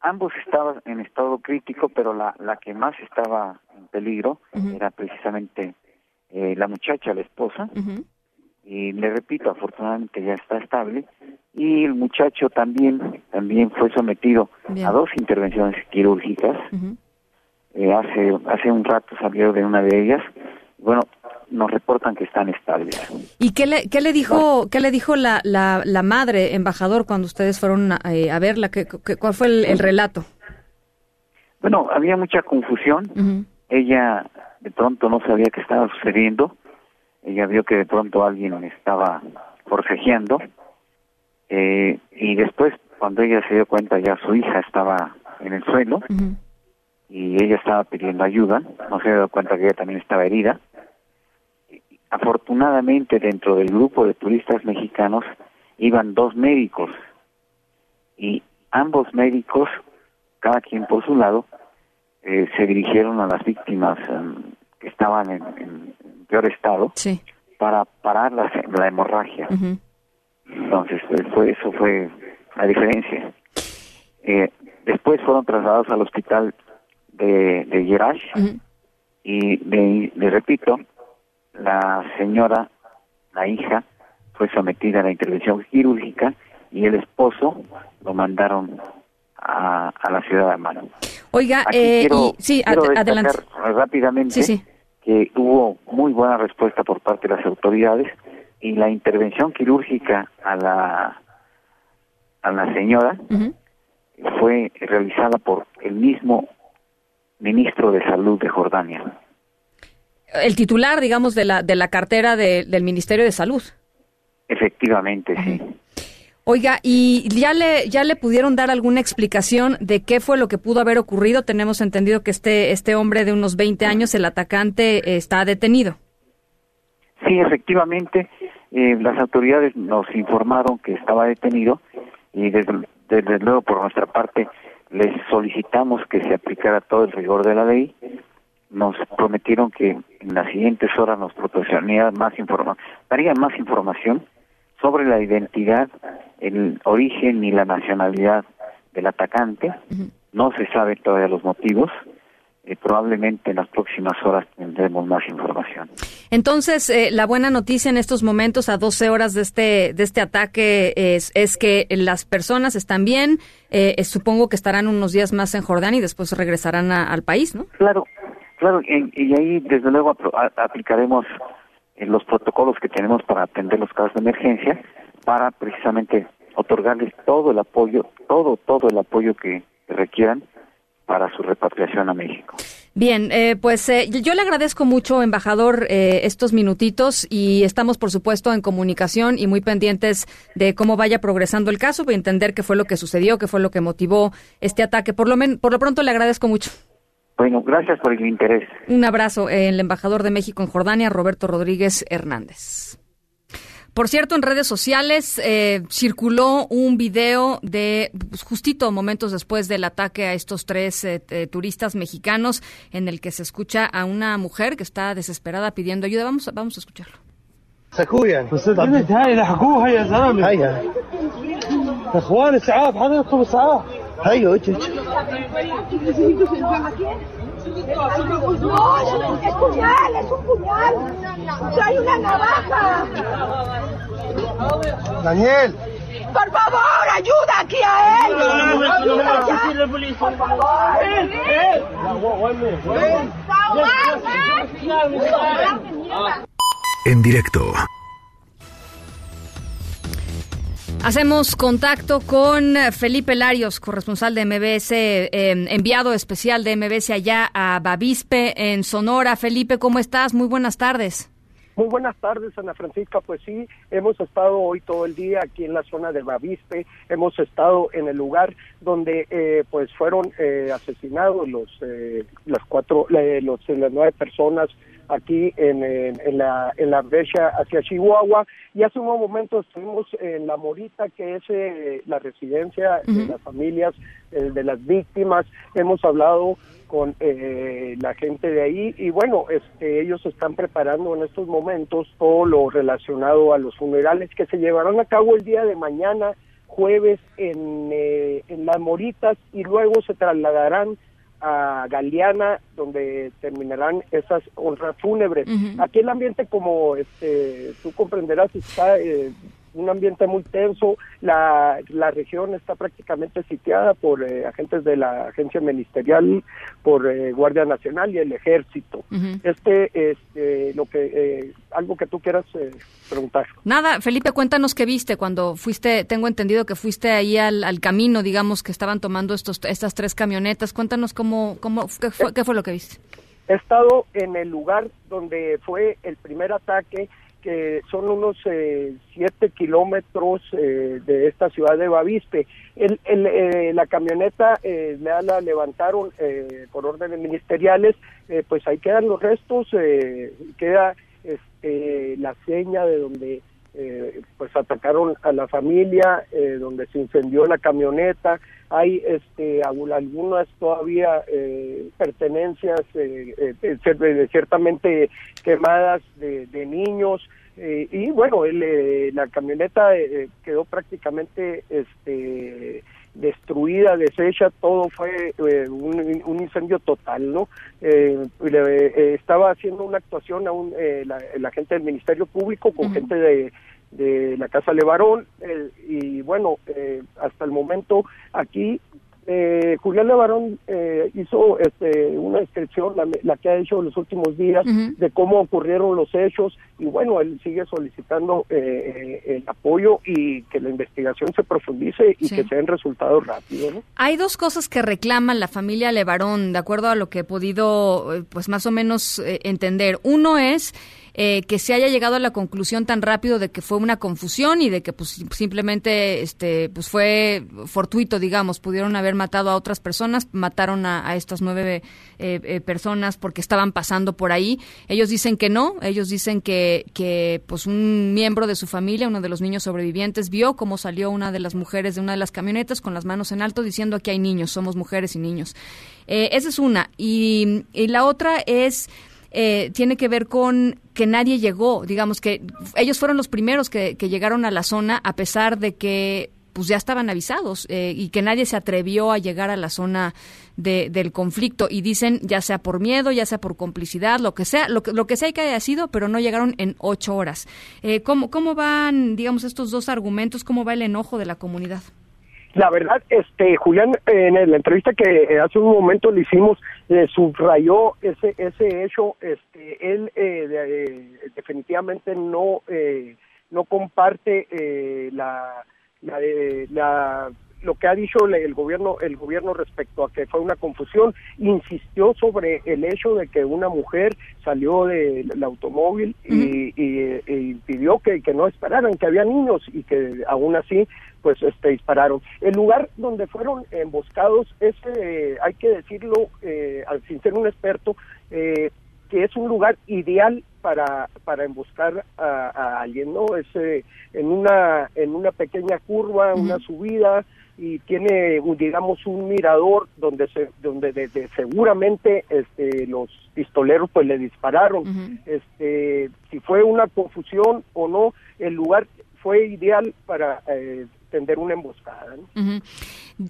Ambos estaban en estado crítico, pero la, la que más estaba en peligro era precisamente eh, la muchacha, la esposa, Ujú. Y le repito, afortunadamente ya está estable y el muchacho también también fue sometido Bien. a dos intervenciones quirúrgicas. Eh, hace hace un rato salió de una de ellas. Bueno, nos reportan que están estables. ¿Y qué le, qué le dijo, qué le dijo la, la, la madre, embajador, cuando ustedes fueron a, eh, a verla? ¿Qué, qué- cuál fue el, el relato? Bueno, había mucha confusión. Ella de pronto no sabía qué estaba sucediendo. Ella vio que de pronto alguien estaba forcejeando. Eh, y después, cuando ella se dio cuenta, ya su hija estaba en el suelo y ella estaba pidiendo ayuda. No se dio cuenta que ella también estaba herida. Afortunadamente, dentro del grupo de turistas mexicanos iban dos médicos y ambos médicos, cada quien por su lado, eh, se dirigieron a las víctimas em, que estaban en, en peor estado Sí. para parar la, la hemorragia. Entonces, pues, fue, eso fue la diferencia. Eh, después fueron trasladados al hospital de, de Yerash Ujú. y le, le repito, la señora, la hija, fue sometida a la intervención quirúrgica y el esposo lo mandaron a, a la ciudad de Amano. Oiga, Aquí eh, quiero, y, sí, quiero ad- adelante. rápidamente Sí, sí. Que hubo muy buena respuesta por parte de las autoridades y la intervención quirúrgica a la a la señora fue realizada por el mismo ministro de salud de Jordania. El titular, digamos, de la, de la cartera de- del Ministerio de Salud. Efectivamente, sí. Oiga, ¿y ya le, ya le pudieron dar alguna explicación de qué fue lo que pudo haber ocurrido? Tenemos entendido que este, este hombre de unos 20 años, el atacante, está detenido. Sí, efectivamente, eh, las autoridades nos informaron que estaba detenido y desde, luego por nuestra parte les solicitamos que se aplicara todo el rigor de la ley. Nos prometieron que en las siguientes horas nos proporcionarían más información, darían más información sobre la identidad, el origen y la nacionalidad del atacante. No se sabe todavía los motivos. Eh, probablemente en las próximas horas tendremos más información. Entonces, eh, la buena noticia en estos momentos, a 12 horas de este, de este ataque, es, es que las personas están bien. eh, supongo que estarán unos días más en Jordania y después regresarán a- al país, ¿no? Claro, claro, y, y ahí desde luego apro- a- aplicaremos los protocolos que tenemos para atender los casos de emergencia, para precisamente otorgarles todo el apoyo, todo, todo el apoyo que requieran para su repatriación a México. Bien, eh, pues eh, yo le agradezco mucho, embajador, eh, estos minutitos y estamos, por supuesto, en comunicación y muy pendientes de cómo vaya progresando el caso y entender qué fue lo que sucedió, qué fue lo que motivó este ataque. Por lo, men- por lo pronto le agradezco mucho. Bueno, gracias por el interés. Un abrazo, el embajador de México en Jordania, Roberto Rodríguez Hernández. Por cierto, en redes sociales eh, circuló un video de pues, justito momentos después del ataque a estos tres eh, eh, turistas mexicanos, en el que se escucha a una mujer que está desesperada pidiendo ayuda. Vamos, a- vamos a escucharlo. Ay, ocho. No, es puñal, es un puñal. Trae una navaja. Daniel. Por favor, ayuda aquí a él. En directo Hacemos contacto con Felipe Larios, corresponsal de MBS, eh, enviado especial de MBS allá a Bavispe, en Sonora. Felipe, ¿cómo estás? Muy buenas tardes. Muy buenas tardes, Ana Francisca. Pues sí, hemos estado hoy todo el día aquí en la zona de Bavispe. Hemos estado en el lugar donde eh, pues fueron eh, asesinados los eh, las cuatro los las nueve personas aquí en, en, la en la brecha hacia Chihuahua y hace unos momentos estuvimos en la Morita que es la residencia de las familias de las víctimas. Hemos hablado con eh, la gente de ahí y bueno, este, ellos están preparando en estos momentos todo lo relacionado a los funerales que se llevarán a cabo el día de mañana, jueves, en, eh, en Las Moritas y luego se trasladarán a Galeana, donde terminarán esas honras fúnebres. Aquí el ambiente, como este, tú comprenderás, está eh, un ambiente muy tenso. La, la región está prácticamente sitiada por eh, agentes de la agencia ministerial, por eh, Guardia Nacional y el Ejército. Este es este, lo que eh, algo que tú quieras preguntar. Nada, Felipe, cuéntanos qué viste cuando fuiste. Tengo entendido que fuiste ahí al, al camino, digamos que estaban tomando estos estas tres camionetas. Cuéntanos cómo cómo qué fue, qué fue lo que viste. He estado en el lugar donde fue el primer ataque que son unos eh, siete kilómetros eh, de esta ciudad de Bavispe. El, eh, la camioneta eh, la levantaron por órdenes ministeriales, pues ahí quedan los restos, queda este, la seña de donde pues atacaron a la familia, donde se incendió la camioneta, hay este algunas todavía pertenencias ciertamente quemadas de, de niños eh, y bueno, eh, la camioneta eh, quedó prácticamente este, destruida, deshecha, todo fue un, incendio total, ¿no? estaba haciendo una actuación aún la, gente del Ministerio Público con gente de, de la Casa Levarón y bueno, hasta el momento aquí eh, Julián Levarón eh, hizo este, una descripción, la, que ha hecho en los últimos días, de cómo ocurrieron los hechos y bueno, él sigue solicitando eh, el apoyo y que la investigación se profundice y que se den resultados rápidos. Hay dos cosas que reclaman la familia Levarón, de acuerdo a lo que he podido, pues más o menos entender. Uno es eh, que se haya llegado a la conclusión tan rápido de que fue una confusión y de que pues simplemente este pues fue fortuito digamos pudieron haber matado a otras personas mataron a, estas nueve eh, eh, personas porque estaban pasando por ahí. Ellos dicen que no ellos dicen que que pues un miembro de su familia uno de los niños sobrevivientes vio cómo salió una de las mujeres de una de las camionetas con las manos en alto diciendo aquí hay niños somos mujeres y niños esa es una. Y, y la otra es eh, tiene que ver con que nadie llegó, digamos que ellos fueron los primeros que, llegaron a la zona a pesar de que pues ya estaban avisados eh, y que nadie se atrevió a llegar a la zona del conflicto y dicen ya sea por miedo, ya sea por complicidad, lo que sea, lo que, lo que sea que haya sido, pero no llegaron en ocho horas. Eh, ¿cómo, ¿Cómo van, digamos, estos dos argumentos? ¿Cómo va el enojo de la comunidad? La verdad, este Julián, en la entrevista que eh, hace un momento le hicimos, subrayó ese ese hecho. Este, él eh, eh, definitivamente no no comparte la la, la lo que ha dicho el gobierno el gobierno respecto a que fue una confusión insistió sobre el hecho de que una mujer salió del automóvil y, y, pidió que, que no esperaran que había niños y que aún así pues este dispararon. El lugar donde fueron emboscados es eh, hay que decirlo eh, sin ser un experto eh, que es un lugar ideal para para emboscar a, alguien no es eh, en una en una pequeña curva una subida y tiene digamos un mirador donde se donde de, seguramente este los pistoleros pues le dispararon este si fue una confusión o no el lugar fue ideal para eh, tender una emboscada.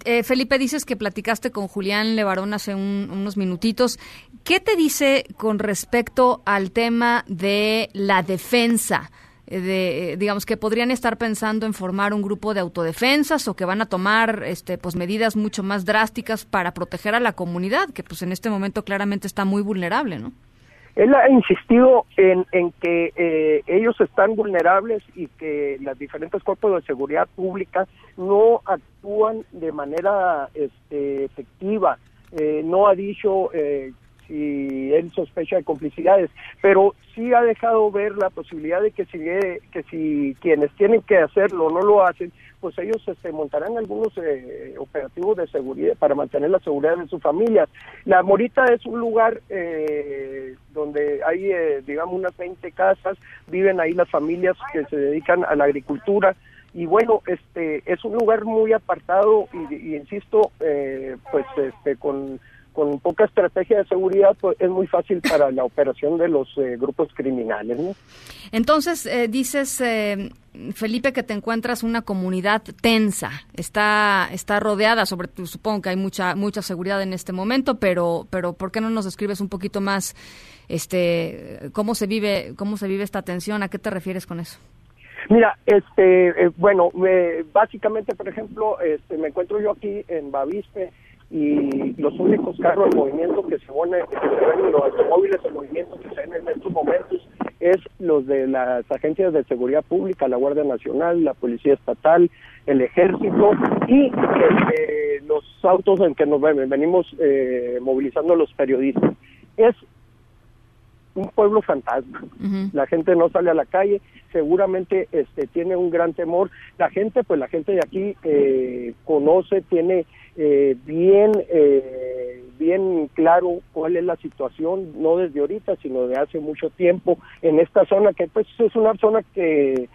Eh, Felipe, dices que platicaste con Julián Levarón hace unos minutitos. ¿Qué te dice con respecto al tema de la defensa? Eh, de, digamos que podrían estar pensando en formar un grupo de autodefensas o que van a tomar este pues medidas mucho más drásticas para proteger a la comunidad que pues en este momento claramente está muy vulnerable no él ha insistido en, en que eh, ellos están vulnerables y que las diferentes cuerpos de seguridad pública no actúan de manera este, efectiva. Eh, no ha dicho si él sospecha de complicidades, pero sí ha dejado ver la posibilidad de que si, que si quienes tienen que hacerlo no lo hacen, pues ellos este, montarán algunos eh, operativos de seguridad para mantener la seguridad de sus familias. La Morita es un lugar eh, donde hay, eh, digamos, unas 20 casas, viven ahí las familias que se dedican a la agricultura, y bueno este es un lugar muy apartado y, insisto eh, pues este con con poca estrategia de seguridad pues es muy fácil para la operación de los eh, grupos criminales ¿no? entonces eh, dices Felipe que te encuentras una comunidad tensa. Está está rodeada sobre supongo que hay mucha mucha seguridad en este momento pero pero por qué no nos describes un poquito más este cómo se vive cómo se vive esta tensión a qué te refieres con eso Mira, este, eh, bueno, básicamente, por ejemplo, este, me encuentro yo aquí en Bavispe y los únicos carros en movimiento que se, ven, los automóviles en movimiento que se ven en estos momentos es los de las agencias de seguridad pública, la Guardia Nacional, la Policía Estatal, el Ejército y este, los autos en que nos venimos eh, movilizando los periodistas. Es un pueblo fantasma. La gente no sale a la calle, seguramente este tiene un gran temor. La gente, pues la gente de aquí eh, conoce, tiene eh, bien eh, bien claro cuál es la situación, no desde ahorita, sino de hace mucho tiempo en esta zona que pues es una zona que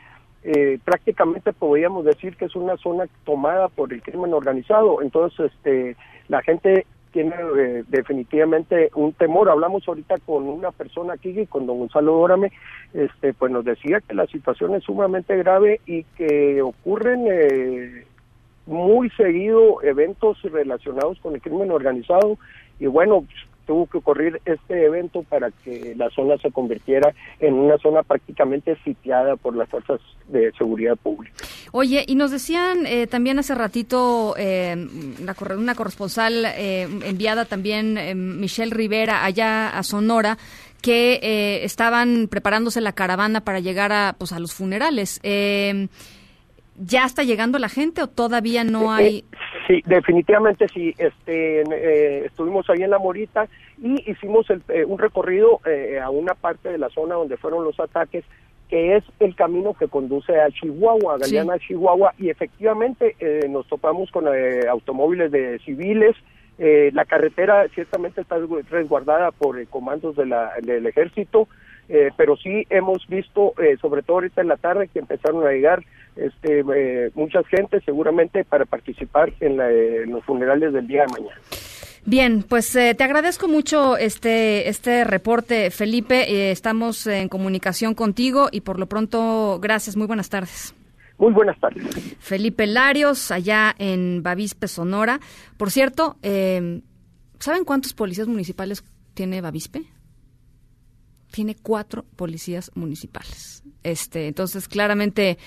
prácticamente podríamos decir que es una zona tomada por el crimen organizado. Entonces, este la gente tiene eh, definitivamente un temor. Hablamos ahorita con una persona aquí, con don Gonzalo Dórame, este, pues nos decía que la situación es sumamente grave y que ocurren eh, muy seguido eventos relacionados con el crimen organizado y bueno, tuvo que ocurrir este evento para que la zona se convirtiera en una zona prácticamente sitiada por las fuerzas de seguridad pública. Oye, y nos decían eh, también hace ratito eh, una corresponsal eh, enviada también, Michelle Rivera, allá a Sonora, que estaban preparándose la caravana para llegar a, pues, a los funerales. ¿Ya está llegando la gente o todavía no hay? Sí, definitivamente sí. Este, eh, estuvimos ahí en La Morita y hicimos eh, un recorrido eh, a una parte de la zona donde fueron los ataques, que es el camino que conduce a Chihuahua, a Galeana, Chihuahua, y efectivamente nos topamos con automóviles de civiles. la carretera ciertamente está resguardada por comandos de la, del ejército, pero sí hemos visto, sobre todo ahorita en la tarde, que empezaron a llegar este, eh, mucha gente seguramente para participar en, los funerales del día de mañana. Bien, pues eh, te agradezco mucho este este reporte, Felipe. Eh, estamos en comunicación contigo y por lo pronto, gracias. Muy buenas tardes. Muy buenas tardes. Felipe Larios, allá en Bavispe, Sonora. Por cierto, ¿saben cuántos policías municipales tiene Bavispe? Tiene cuatro policías municipales. Este, entonces, claramente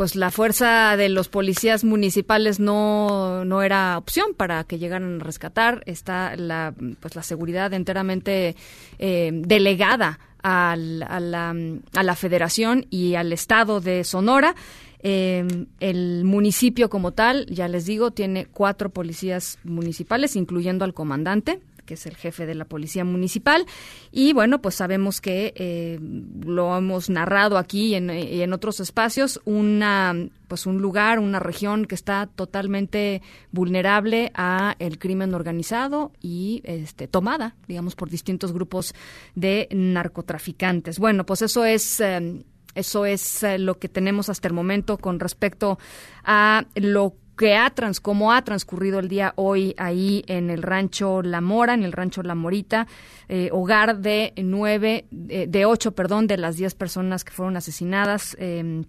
pues la fuerza de los policías municipales no, no era opción para que llegaran a rescatar. Está la, pues la seguridad enteramente eh, delegada a, la, a la federación y al estado de Sonora. Eh, el municipio como tal, ya les digo, tiene cuatro policías municipales, incluyendo al comandante que es el jefe de la Policía Municipal. Y bueno, pues sabemos que eh, lo hemos narrado aquí y en, en, otros espacios, una pues un lugar, una región que está totalmente vulnerable a el crimen organizado y este tomada, digamos, por distintos grupos de narcotraficantes. Bueno, pues eso es eh, eso es eh, lo que tenemos hasta el momento con respecto a lo que ha trans, cómo ha transcurrido el día hoy ahí en el rancho La Mora, en el rancho La Morita, eh, hogar de nueve, de ocho, perdón, de las diez personas que fueron asesinadas. Em,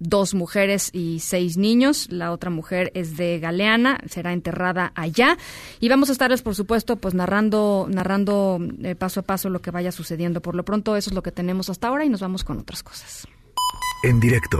dos mujeres y seis niños. La otra mujer es de Galeana, será enterrada allá. Y vamos a estarles, por supuesto, pues narrando, narrando eh, paso a paso lo que vaya sucediendo. Por lo pronto, eso es lo que tenemos hasta ahora y nos vamos con otras cosas. En directo.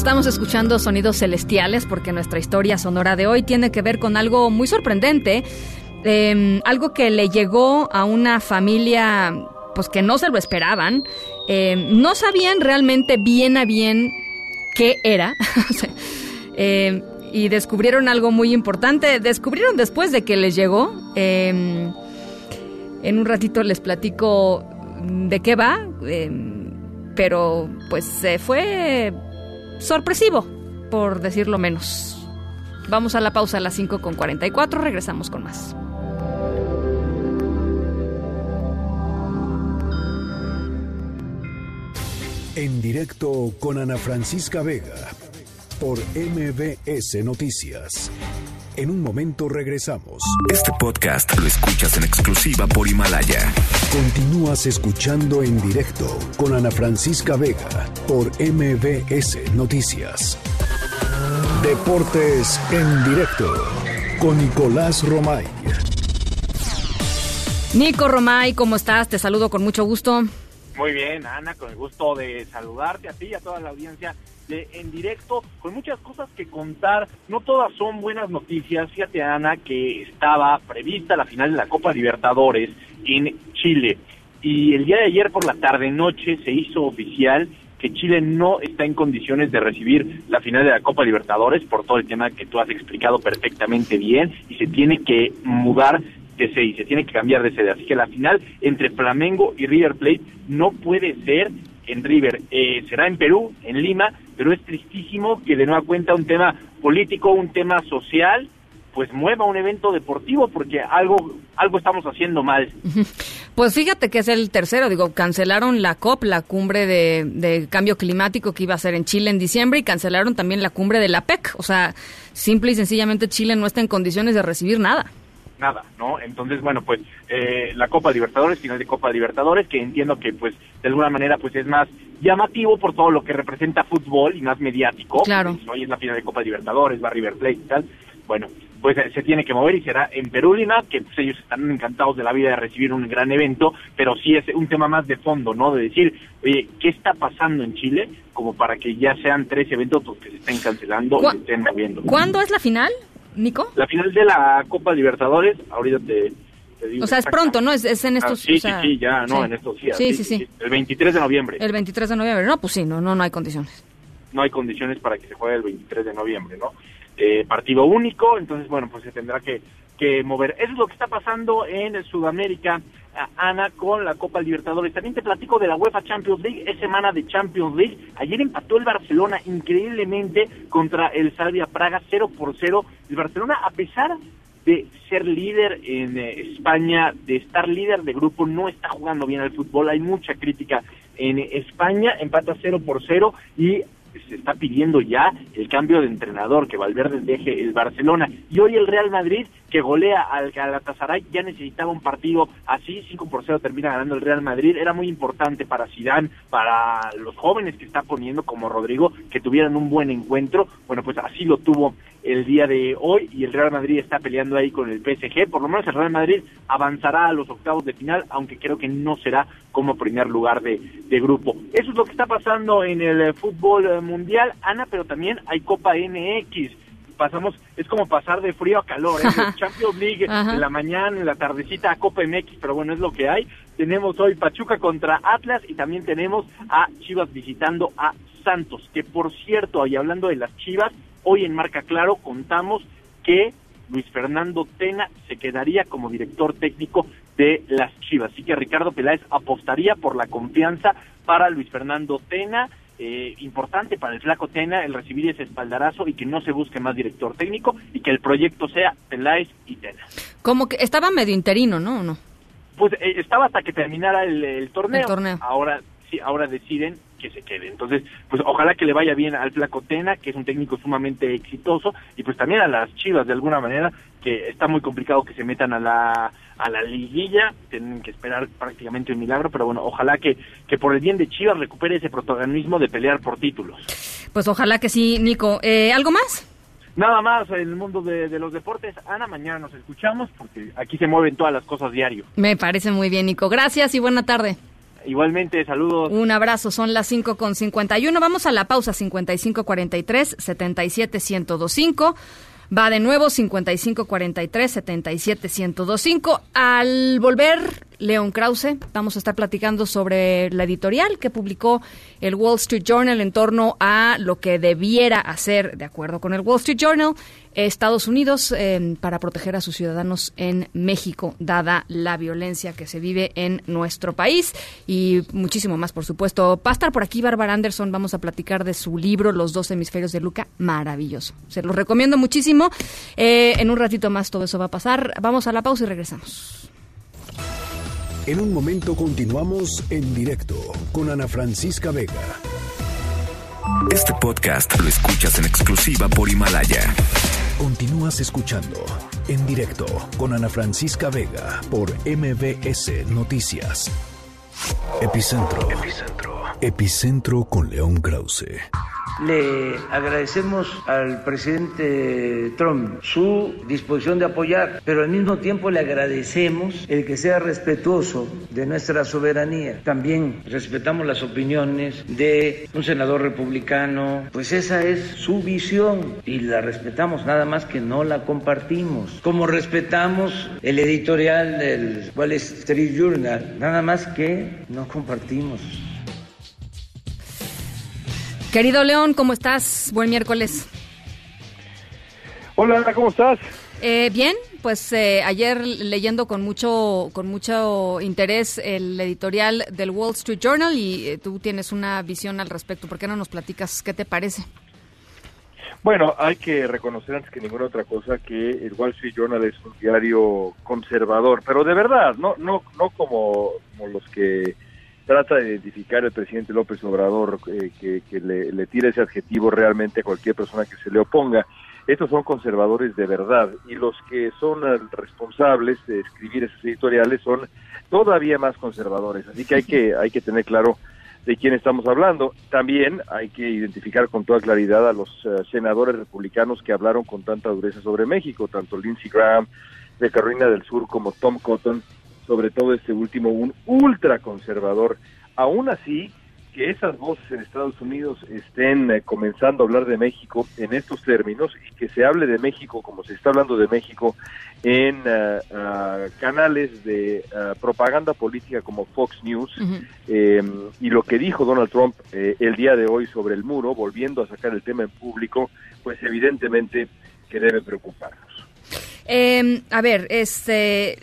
Estamos escuchando sonidos celestiales porque nuestra historia sonora de hoy tiene que ver con algo muy sorprendente, eh, algo que le llegó a una familia pues que no se lo esperaban, eh, no sabían realmente bien a bien qué era. eh, y descubrieron algo muy importante. Descubrieron después de que les llegó. En un ratito les platico de qué va, pero pues se fue sorpresivo, por decirlo menos. Vamos a la pausa a las 5 con 44, regresamos con más. En directo con Ana Francisca Vega por MBS Noticias. En un momento regresamos. Este podcast lo escuchas en exclusiva por Himalaya. Continúas escuchando en directo con Ana Francisca Vega por MBS Noticias. Deportes en directo con Nicolás Romay. Nico Romay, ¿cómo estás? Te saludo con mucho gusto. Muy bien, Ana, con el gusto de saludarte a ti y a toda la audiencia En Directo, con muchas cosas que contar. No todas son buenas noticias. Fíjate, Ana, que estaba prevista la final de la Copa Libertadores en Chile. Y el día de ayer por la tarde-noche se hizo oficial que Chile no está en condiciones de recibir la final de la Copa Libertadores por todo el tema que tú has explicado perfectamente bien y se tiene que mudar de sede y se tiene que cambiar de sede. Así que la final entre Flamengo y River Plate no puede ser en River. Eh, será en Perú, en Lima, pero es tristísimo que de nueva cuenta un tema político, un tema social, pues mueva un evento deportivo porque algo algo estamos haciendo mal. Pues fíjate que es el tercero, digo, cancelaron la COP, la cumbre de, de, cambio climático que iba a ser en Chile en diciembre y cancelaron también la cumbre de la PEC, o sea, simple y sencillamente Chile no está en condiciones de recibir nada nada, ¿no? Entonces, bueno, pues eh, la Copa Libertadores, final de Copa Libertadores, que entiendo que pues de alguna manera pues es más llamativo por todo lo que representa fútbol y más mediático. Claro. Pues, hoy es la final de Copa Libertadores, va River Plate y tal. Bueno, pues eh, se tiene que mover y será en Perú Lima, que pues, ellos están encantados de la vida de recibir un gran evento, pero sí es un tema más de fondo, ¿no? De decir, oye, ¿qué está pasando en Chile? Como para que ya sean tres eventos los que se estén cancelando o se estén moviendo. ¿Cuándo es la final? Nico? La final de la Copa Libertadores, ahorita te, te digo. O sea, es pronto, ¿no? Es, es en estos ah, sí, o sea, sí, sí, ya, no, en estos días. Sí, sí, sí, El 23 de noviembre. El 23 de noviembre. No, pues sí, no, no, no hay condiciones. No hay condiciones para que se juegue el 23 de noviembre, ¿no? Eh, partido único, entonces, bueno, pues se tendrá que, que mover. Eso es lo que está pasando en Sudamérica, Ana, con la Copa Libertadores. También te platico de la UEFA Champions League, es semana de Champions League. Ayer empató el Barcelona increíblemente contra el Salvia Praga 0 por 0. El Barcelona, a pesar de ser líder en eh, España, de estar líder de grupo, no está jugando bien al fútbol. Hay mucha crítica en España, empata 0 por 0 y se está pidiendo ya el cambio de entrenador, que Valverde deje el Barcelona. Y hoy el Real Madrid, que golea al Galatasaray, ya necesitaba un partido así, 5 por 0 termina ganando el Real Madrid. Era muy importante para Zidane, para los jóvenes que está poniendo, como Rodrigo, que tuvieran un buen encuentro. Bueno, pues así lo tuvo el día de hoy y el Real Madrid está peleando ahí con el PSG. Por lo menos el Real Madrid avanzará a los octavos de final, aunque creo que no será como primer lugar de, de grupo. Eso es lo que está pasando en el eh, fútbol eh, mundial, Ana, pero también hay Copa MX. Pasamos, es como pasar de frío a calor, ¿eh? Champions League Ajá. en la mañana, en la tardecita a Copa MX, pero bueno, es lo que hay. Tenemos hoy Pachuca contra Atlas y también tenemos a Chivas visitando a Santos, que por cierto, y hablando de las Chivas, hoy en Marca Claro contamos que Luis Fernando Tena se quedaría como director técnico de las Chivas. Así que Ricardo Peláez apostaría por la confianza para Luis Fernando Tena. Eh, importante para el flaco Tena el recibir ese espaldarazo y que no se busque más director técnico y que el proyecto sea Peláez y Tena. Como que estaba medio interino, ¿no? ¿O no? Pues eh, estaba hasta que terminara el, el torneo. El torneo. Ahora sí, ahora deciden que se quede. Entonces, pues ojalá que le vaya bien al Flaco Tena, que es un técnico sumamente exitoso, y pues también a las Chivas de alguna manera, que está muy complicado que se metan a la a la liguilla, tienen que esperar prácticamente un milagro, pero bueno, ojalá que, que por el bien de Chivas recupere ese protagonismo de pelear por títulos. Pues ojalá que sí, Nico. Eh, ¿Algo más? Nada más en el mundo de, de, los deportes. Ana, mañana nos escuchamos porque aquí se mueven todas las cosas diario. Me parece muy bien, Nico. Gracias y buena tarde. Igualmente, saludos. Un abrazo, son las 5 con 51. Vamos a la pausa 5543 77125. Va de nuevo 5543 77125. Al volver, León Krause, vamos a estar platicando sobre la editorial que publicó el Wall Street Journal en torno a lo que debiera hacer, de acuerdo con el Wall Street Journal, Estados Unidos eh, para proteger a sus ciudadanos en México, dada la violencia que se vive en nuestro país y muchísimo más, por supuesto. Va a estar por aquí Bárbara Anderson, vamos a platicar de su libro Los dos hemisferios de Luca, maravilloso. Se lo recomiendo muchísimo. Eh, en un ratito más todo eso va a pasar. Vamos a la pausa y regresamos. En un momento continuamos en directo con Ana Francisca Vega. Este podcast lo escuchas en exclusiva por Himalaya. Continúas escuchando en directo con Ana Francisca Vega por MBS Noticias. Epicentro. Epicentro. Epicentro con León Krause. Le agradecemos al presidente Trump su disposición de apoyar, pero al mismo tiempo le agradecemos el que sea respetuoso de nuestra soberanía. También respetamos las opiniones de un senador republicano, pues esa es su visión y la respetamos, nada más que no la compartimos. Como respetamos el editorial del Wall Street Journal, nada más que no compartimos. Querido León, ¿cómo estás? Buen miércoles. Hola, ¿cómo estás? Eh, bien, pues eh, ayer leyendo con mucho con mucho interés el editorial del Wall Street Journal y eh, tú tienes una visión al respecto. ¿Por qué no nos platicas qué te parece? Bueno, hay que reconocer antes que ninguna otra cosa que el Wall Street Journal es un diario conservador, pero de verdad, no no no como, como los que trata de identificar el presidente López Obrador, eh, que, le, tira ese adjetivo realmente a cualquier persona que se le oponga. Estos son conservadores de verdad y los que son eh, responsables de escribir esos editoriales son todavía más conservadores. Así que hay que hay que tener claro de quién estamos hablando. También hay que identificar con toda claridad a los uh, senadores republicanos que hablaron con tanta dureza sobre México, tanto Lindsey Graham de Carolina del Sur como Tom Cotton sobre todo este último, un ultraconservador. Aún así, que esas voces en Estados Unidos estén eh, comenzando a hablar de México en estos términos y que se hable de México como se está hablando de México en uh, uh, canales de uh, propaganda política como Fox News -huh. eh, y lo que dijo Donald Trump eh, el día de hoy sobre el muro, volviendo a sacar el tema en público, pues evidentemente que debe preocuparnos. Eh, a ver, este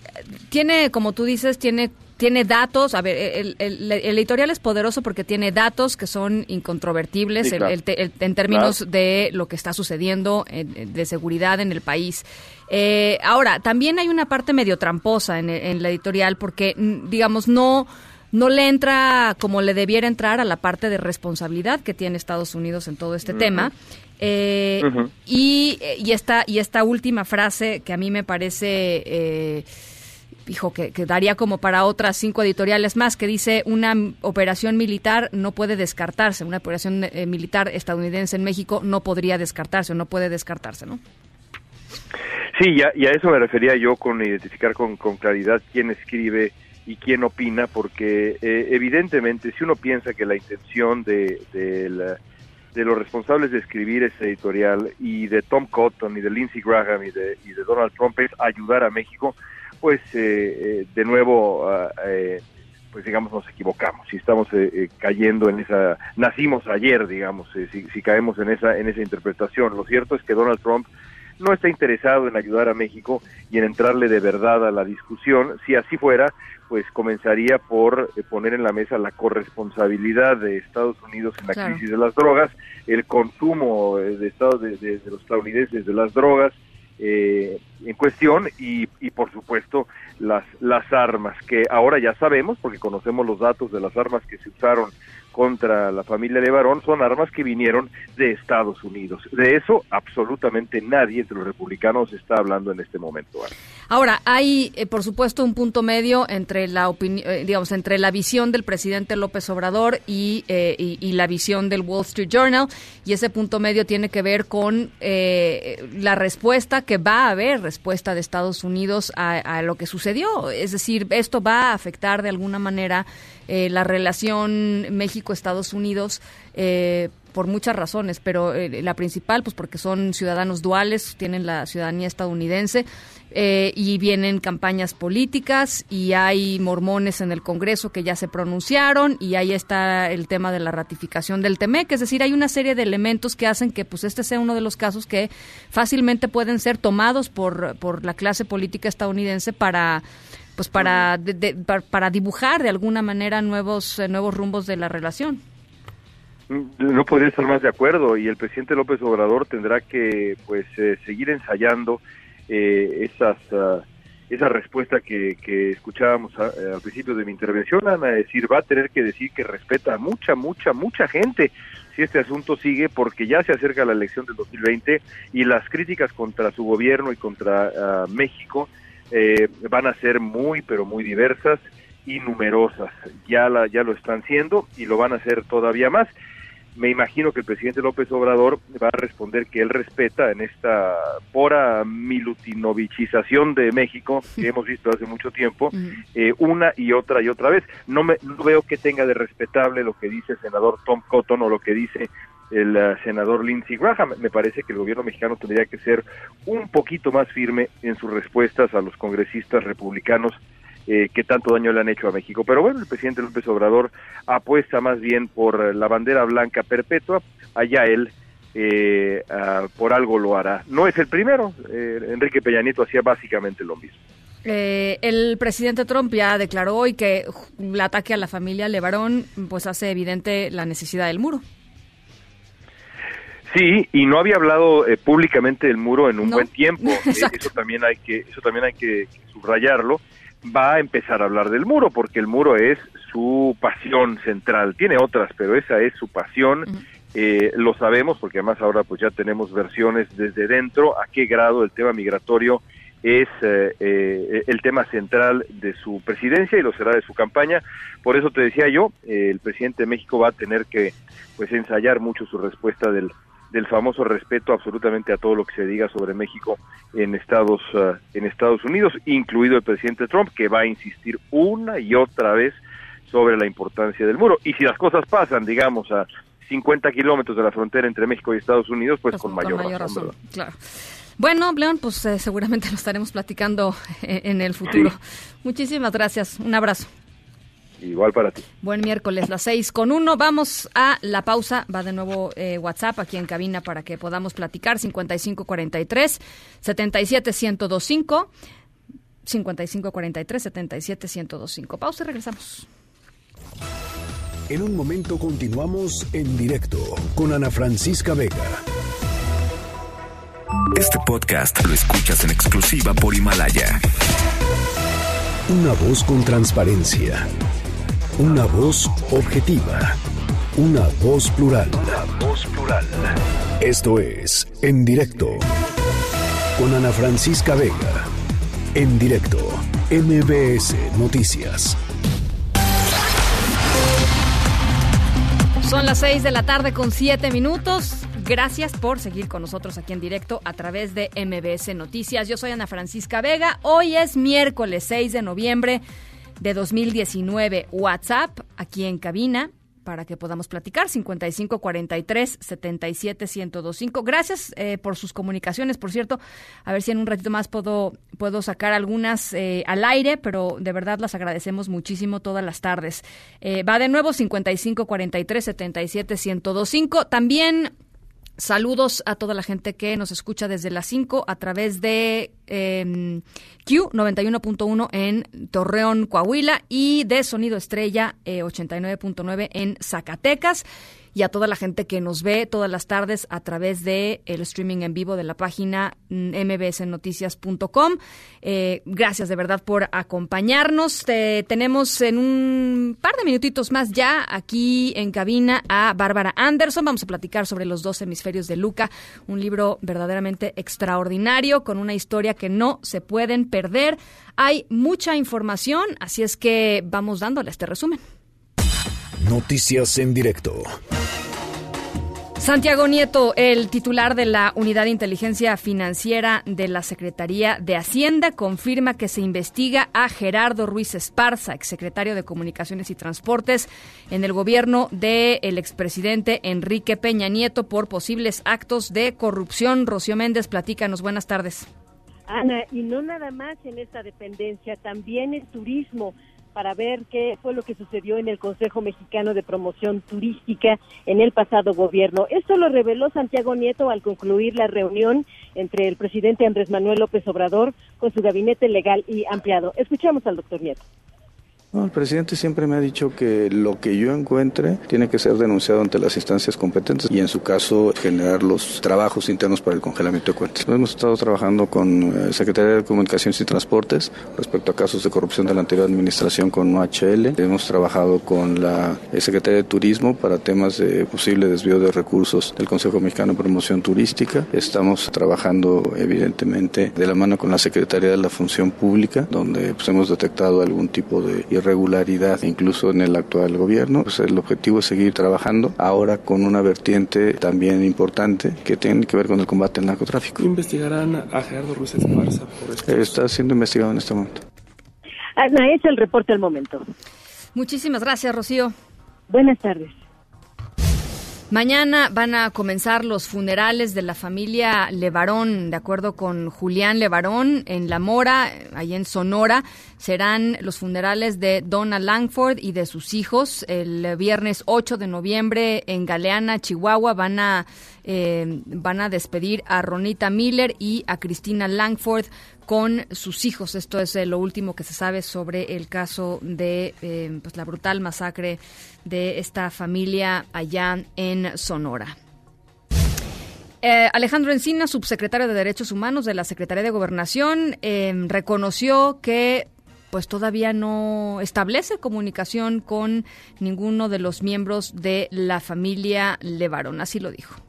tiene, como tú dices, tiene tiene datos, a ver, el, el, el, editorial es poderoso porque tiene datos que son incontrovertibles sí, claro. el, el, en términos claro. de lo que está sucediendo en, de seguridad en el país. Eh, ahora, también hay una parte medio tramposa en, en la editorial porque, digamos, no no le entra como le debiera entrar a la parte de responsabilidad que tiene Estados Unidos en todo este uh -huh. tema. Eh, uh -huh. y, y, esta, y esta última frase que a mí me parece, eh, hijo, que, que, daría como para otras cinco editoriales más, que dice una operación militar no puede descartarse, una operación eh, militar estadounidense en México no podría descartarse o no puede descartarse, ¿no? Sí, y a, y a eso me refería yo con identificar con, con claridad quién escribe y quién opina, porque eh, evidentemente si uno piensa que la intención de, de, la, de, los responsables de escribir ese editorial y de Tom Cotton y de Lindsey Graham y de, y de Donald Trump es ayudar a México, pues eh, eh, de nuevo, uh, pues digamos nos equivocamos, si estamos eh, cayendo en esa, nacimos ayer, digamos, si, si caemos en esa, en esa interpretación. Lo cierto es que Donald Trump no está interesado en ayudar a México y en entrarle de verdad a la discusión. Si así fuera, pues comenzaría por eh, poner en la mesa la corresponsabilidad de Estados Unidos en la claro. crisis de las drogas, el consumo eh, de, Estados, de, de, de los estadounidenses de las drogas eh, en cuestión y, y por supuesto las, las armas que ahora ya sabemos porque conocemos los datos de las armas que se usaron contra la familia Levarón son armas que vinieron de Estados Unidos. De eso absolutamente nadie entre los republicanos está hablando en este momento. Ahora, hay, eh, por supuesto, un punto medio entre la eh, digamos, entre la visión del presidente López Obrador y, eh, y, la visión del Wall Street Journal, y ese punto medio tiene que ver con la respuesta que va a haber, respuesta de Estados Unidos a, lo que sucedió. Es decir, esto va a afectar de alguna manera la relación México-Estados Unidos por muchas razones, pero eh, la principal, pues porque son ciudadanos duales, tienen la ciudadanía estadounidense eh, y vienen campañas políticas y hay mormones en el Congreso que ya se pronunciaron y ahí está el tema de la ratificación del TEMEC, es decir, hay una serie de elementos que hacen que pues este sea uno de los casos que fácilmente pueden ser tomados por, por la clase política estadounidense para pues para, para dibujar de alguna manera nuevos eh, nuevos rumbos de la relación. No podría estar más de acuerdo y el presidente López Obrador tendrá que pues eh, seguir ensayando eh, esas uh, esa respuesta que, que escuchábamos eh, al principio de mi intervención, a decir, va a tener que decir que respeta a mucha, mucha, mucha gente si este asunto sigue, porque ya se acerca la elección del 2020 y las críticas contra su gobierno y contra ah, México van a ser muy, pero muy diversas y numerosas. Ya, la, ya lo están siendo y lo van a hacer todavía más me imagino que el presidente López Obrador va a responder que él respeta en esta pora milutinovichización de México que hemos visto hace mucho tiempo, eh, una y otra y otra vez. No, me, no veo que tenga de respetable lo que dice el senador Tom Cotton o lo que dice el uh, senador Lindsey Graham. Me parece que el gobierno mexicano tendría que ser un poquito más firme en sus respuestas a los congresistas republicanos eh, que tanto daño le han hecho a México. Pero bueno, el presidente López Obrador apuesta más bien por la bandera blanca perpetua, allá él eh, ah, por algo lo hará. No es el primero, eh, Enrique Peña Nieto hacía básicamente lo mismo. el presidente Trump ya declaró hoy que el ataque a la familia Levarón pues hace evidente la necesidad del muro. Sí, y no había hablado públicamente del muro en un buen tiempo. eso también hay que eso también hay que subrayarlo va a empezar a hablar del muro, porque el muro es su pasión central. Tiene otras, pero esa es su pasión. Eh, lo sabemos porque además ahora pues ya tenemos versiones desde dentro a qué grado el tema migratorio es eh, eh, el tema central de su presidencia y lo será de su campaña. Por eso te decía yo, el presidente de México va a tener que pues ensayar mucho su respuesta del del famoso respeto absolutamente a todo lo que se diga sobre México en Estados uh, en Estados Unidos, incluido el presidente Trump, que va a insistir una y otra vez sobre la importancia del muro. Y si las cosas pasan, digamos, a 50 kilómetros de la frontera entre México y Estados Unidos, pues, con, mayor, razón. Claro. Bueno, León, pues eh, seguramente lo estaremos platicando en el futuro. Muchísimas gracias. Un abrazo. Igual para ti. Buen miércoles, las seis con uno. Vamos a la pausa. Va de nuevo eh, WhatsApp aquí en cabina para que podamos platicar. 5543 77125. 5543 77125. Pausa y regresamos. En un momento continuamos en directo con Ana Francisca Vega. Este podcast lo escuchas en exclusiva por Himalaya. Una voz con transparencia una voz objetiva. Una voz plural. Una voz plural. Esto es En Directo. Con Ana Francisca Vega. En directo. MBS Noticias. Son las seis de la tarde con siete minutos. Gracias por seguir con nosotros aquí en directo a través de MBS Noticias. Yo soy Ana Francisca Vega. Hoy es miércoles 6 de noviembre de 2019. WhatsApp aquí en cabina para que podamos platicar 55 43 77 1025. Gracias eh, por sus comunicaciones, por cierto. A ver si en un ratito más puedo puedo sacar algunas eh, al aire, pero de verdad las agradecemos muchísimo todas las tardes. Eh, va de nuevo 55 43 77 1025. También Saludos a toda la gente que nos escucha desde las 5 a través de em, Q 91.1 en Torreón, Coahuila y de Sonido Estrella 89.9 eh, en Zacatecas. Y a toda la gente que nos ve todas las tardes a través de el streaming en vivo de la página mbsnoticias.com. Eh, gracias de verdad por acompañarnos. tenemos en un par de minutitos más ya aquí en cabina a Bárbara Anderson. Vamos a platicar sobre los dos hemisferios de Luca, un libro verdaderamente extraordinario con una historia que no se pueden perder. Hay mucha información, así es que vamos dándole este resumen. Noticias en directo. Santiago Nieto, el titular de la Unidad de Inteligencia Financiera de la Secretaría de Hacienda, confirma que se investiga a Gerardo Ruiz Esparza, exsecretario de Comunicaciones y Transportes, en el gobierno del expresidente Enrique Peña Nieto por posibles actos de corrupción. Rocío Méndez, platícanos. Buenas tardes. Ana, y no nada más en esta dependencia, también el turismo para ver qué fue lo que sucedió en el Consejo Mexicano de Promoción Turística en el pasado gobierno. Esto lo reveló Santiago Nieto al concluir la reunión entre el presidente Andrés Manuel López Obrador con su gabinete legal y ampliado. Escuchamos al doctor Nieto el presidente siempre me ha dicho que lo que yo encuentre tiene que ser denunciado ante las instancias competentes y en su caso generar los trabajos internos para el congelamiento de cuentas. Hemos estado trabajando con eh, Secretaría de Comunicaciones y Transportes respecto a casos de corrupción de la anterior administración con OHL. Hemos trabajado con la eh, Secretaría de Turismo para temas de posible desvío de recursos del Consejo Mexicano de Promoción Turística. Estamos trabajando evidentemente de la mano con la Secretaría de la Función Pública, donde pues, hemos detectado algún tipo de irregularidad incluso en el actual gobierno. Pues el objetivo es seguir trabajando ahora con una vertiente también importante que tiene que ver con el combate al narcotráfico. ¿Investigarán a Gerardo Ruiz Esparza por esto? Está siendo investigado en este momento. Ana, es el reporte al momento. Muchísimas gracias, Rocío. Buenas tardes. Mañana van a comenzar los funerales de la familia Levarón, de acuerdo con Julián Levarón, en La Mora, ahí en Sonora. Serán los funerales de Donna Langford y de sus hijos. El viernes 8 de noviembre en Galeana, Chihuahua, van a, eh, van a despedir a Ronita Miller y a Cristina Langford con sus hijos. Esto es eh, lo último que se sabe sobre el caso de eh, pues, la brutal masacre de esta familia allá en Sonora. Alejandro Encina, subsecretario de Derechos Humanos de la Secretaría de Gobernación, reconoció que pues todavía no establece comunicación con ninguno de los miembros de la familia Levarón. Así lo dijo.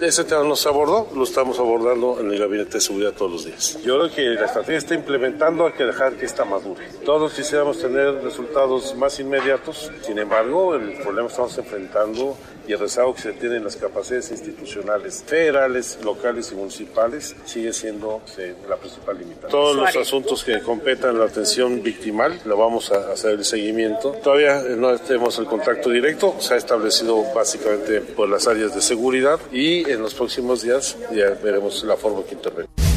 Ese tema no se abordó, lo estamos abordando en el Gabinete de Seguridad todos los días. Yo creo que la estrategia está implementando, hay que dejar que esta madure. Todos quisiéramos tener resultados más inmediatos, sin embargo, el problema que estamos enfrentando y el rezago que se tiene en las capacidades institucionales federales, locales y municipales sigue siendo eh, la principal limitante. Todos los asuntos que competan la atención victimal, lo vamos a hacer el seguimiento. Todavía no tenemos el contacto directo, se ha establecido básicamente por las áreas de seguridad y en los próximos días ya veremos la forma que intervenir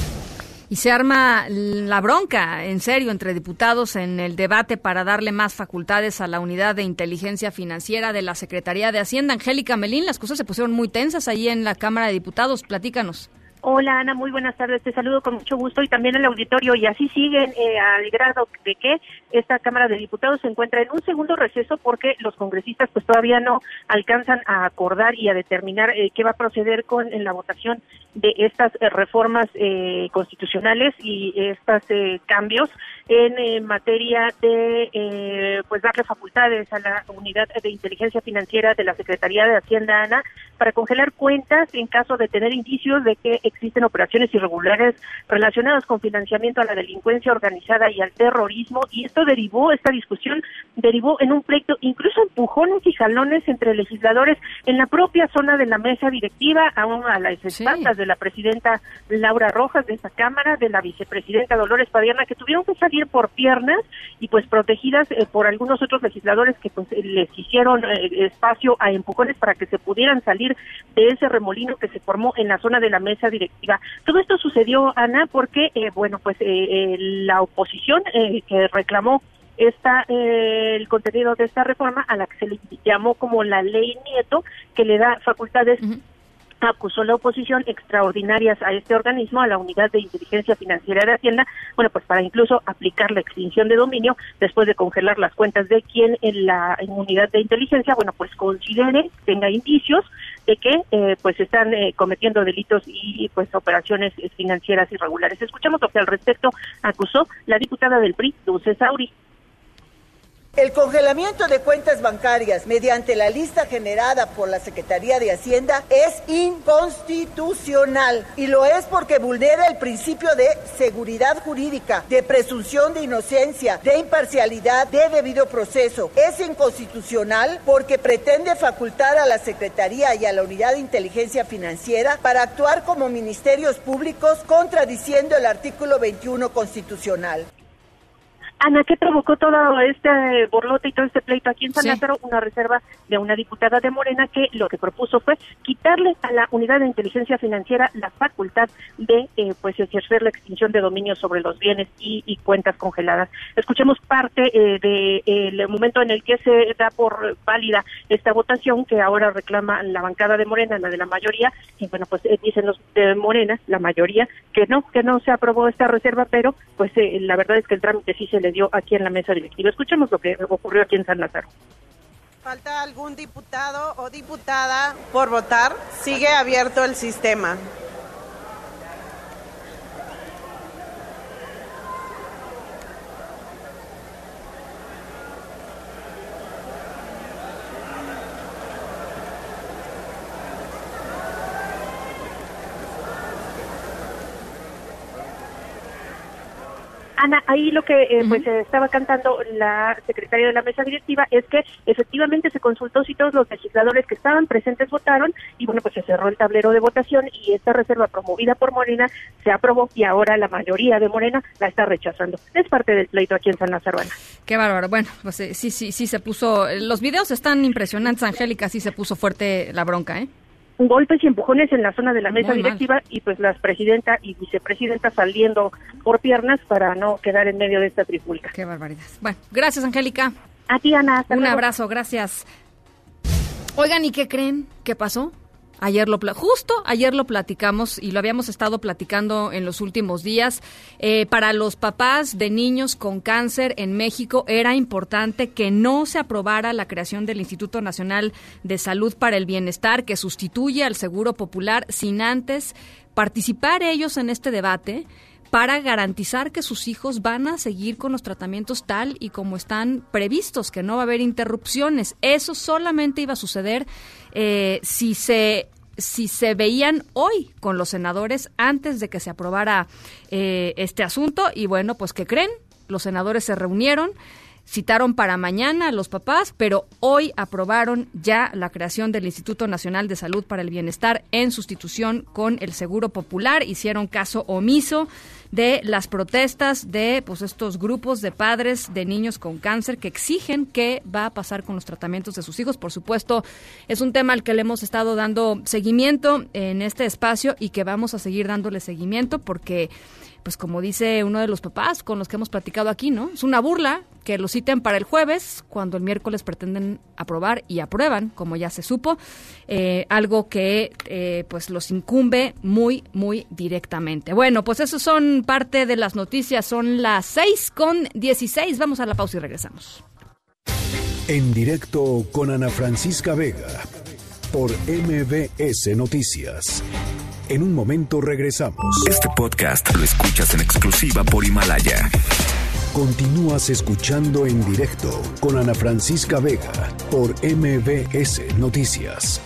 y se arma la bronca, en serio, entre diputados en el debate para darle más facultades a la unidad de inteligencia financiera de la Secretaría de Hacienda. Angélica Melín, las cosas se pusieron muy tensas ahí en la Cámara de Diputados. Platícanos. Hola Ana, muy buenas tardes. Te saludo con mucho gusto y también el auditorio. Y así siguen eh, al grado de que esta Cámara de Diputados se encuentra en un segundo receso porque los congresistas pues todavía no alcanzan a acordar y a determinar eh, qué va a proceder con en la votación de estas eh, reformas eh, constitucionales y estos cambios en materia de pues darle facultades a la unidad de inteligencia financiera de la Secretaría de Hacienda Ana para congelar cuentas en caso de tener indicios de que existen operaciones irregulares relacionadas con financiamiento a la delincuencia organizada y al terrorismo. Y esto derivó, esta discusión derivó en un pleito, incluso empujones y jalones entre legisladores en la propia zona de la mesa directiva, aún a las espaldas de la presidenta Laura Rojas de esa Cámara, de la vicepresidenta Dolores Padierna, que tuvieron que salir por piernas y pues protegidas eh, por algunos otros legisladores que pues les hicieron eh, espacio a empujones para que se pudieran salir de ese remolino que se formó en la zona de la mesa directiva. Todo esto sucedió, Ana, porque, eh, bueno, pues la oposición que reclamó esta el contenido de esta reforma a la que se le llamó como la ley Nieto que le da facultades acusó la oposición extraordinarias a este organismo, a la Unidad de Inteligencia Financiera de Hacienda, bueno, pues para incluso aplicar la extinción de dominio después de congelar las cuentas de quien en la Unidad de Inteligencia, bueno, pues considere, tenga indicios de que eh, pues están eh, cometiendo delitos y pues operaciones financieras irregulares. Escuchamos lo que al respecto acusó la diputada del PRI, Dulce Sauri. El congelamiento de cuentas bancarias mediante la lista generada por la Secretaría de Hacienda es inconstitucional y lo es porque vulnera el principio de seguridad jurídica, de presunción de inocencia, de imparcialidad, de debido proceso. Es inconstitucional porque pretende facultar a la Secretaría y a la Unidad de Inteligencia Financiera para actuar como ministerios públicos contradiciendo el artículo 21 constitucional. Ana, ¿qué provocó todo este borlote y todo este pleito aquí en San Lázaro? Una reserva de una diputada de Morena que lo que propuso fue quitarle a la unidad de inteligencia financiera la facultad de eh, pues ejercer la extinción de dominio sobre los bienes y, cuentas congeladas. Escuchemos parte eh, del momento en el que se da por válida esta votación que ahora reclama la bancada de Morena, la de la mayoría, y bueno, pues eh, dicen los de Morena, la mayoría, que no, que no se aprobó esta reserva, pero pues la verdad es que el trámite sí se le aquí en la mesa directiva. Escuchemos lo que ocurrió aquí en San Lázaro. ¿Falta algún diputado o diputada por votar? Sigue abierto el sistema. Ana, ahí lo que eh, pues estaba cantando la secretaria de la mesa directiva es que efectivamente se consultó si todos los legisladores que estaban presentes votaron y bueno, pues se cerró el tablero de votación y esta reserva promovida por Morena se aprobó y ahora la mayoría de Morena la está rechazando. Es parte del pleito aquí en San Lázaro. Qué bárbaro. Bueno, pues eh, sí, sí, sí se puso, los videos están impresionantes, Angélica, sí se puso fuerte la bronca, ¿eh? Golpes y empujones en la zona de la mesa directiva y pues las presidenta y vicepresidenta saliendo por piernas para no quedar en medio de esta trifulca. Qué barbaridad. Bueno, gracias Angélica. A ti Ana. Un abrazo, gracias. Oigan, ¿y qué creen? ¿Qué pasó? Ayer lo justo ayer lo platicamos y lo habíamos estado platicando en los últimos días. Eh, para los papás de niños con cáncer en México era importante que no se aprobara la creación del Instituto Nacional de Salud para el Bienestar que sustituye al Seguro Popular sin antes participar ellos en este debate para garantizar que sus hijos van a seguir con los tratamientos tal y como están previstos, que no va a haber interrupciones. Eso solamente iba a suceder eh, si se si se veían hoy con los senadores antes de que se aprobara eh, este asunto. Y bueno, pues ¿qué creen? Los senadores se reunieron, citaron para mañana a los papás, pero hoy aprobaron ya la creación del Instituto Nacional de Salud para el Bienestar en sustitución con el Seguro Popular. Hicieron caso omiso de las protestas de pues estos grupos de padres de niños con cáncer que exigen qué va a pasar con los tratamientos de sus hijos. Por supuesto, es un tema al que le hemos estado dando seguimiento en este espacio y que vamos a seguir dándole seguimiento porque pues como dice uno de los papás con los que hemos platicado aquí, ¿no? Es una burla que lo citen para el jueves, cuando el miércoles pretenden aprobar y aprueban, como ya se supo, eh, algo que eh, pues los incumbe muy, muy directamente. Bueno, pues eso son parte de las noticias, son las 6 con 16, vamos a la pausa y regresamos. En directo con Ana Francisca Vega, por MBS Noticias. En un momento regresamos. Este podcast lo escuchas en exclusiva por Himalaya. Continúas escuchando en directo con Ana Francisca Vega por MBS Noticias.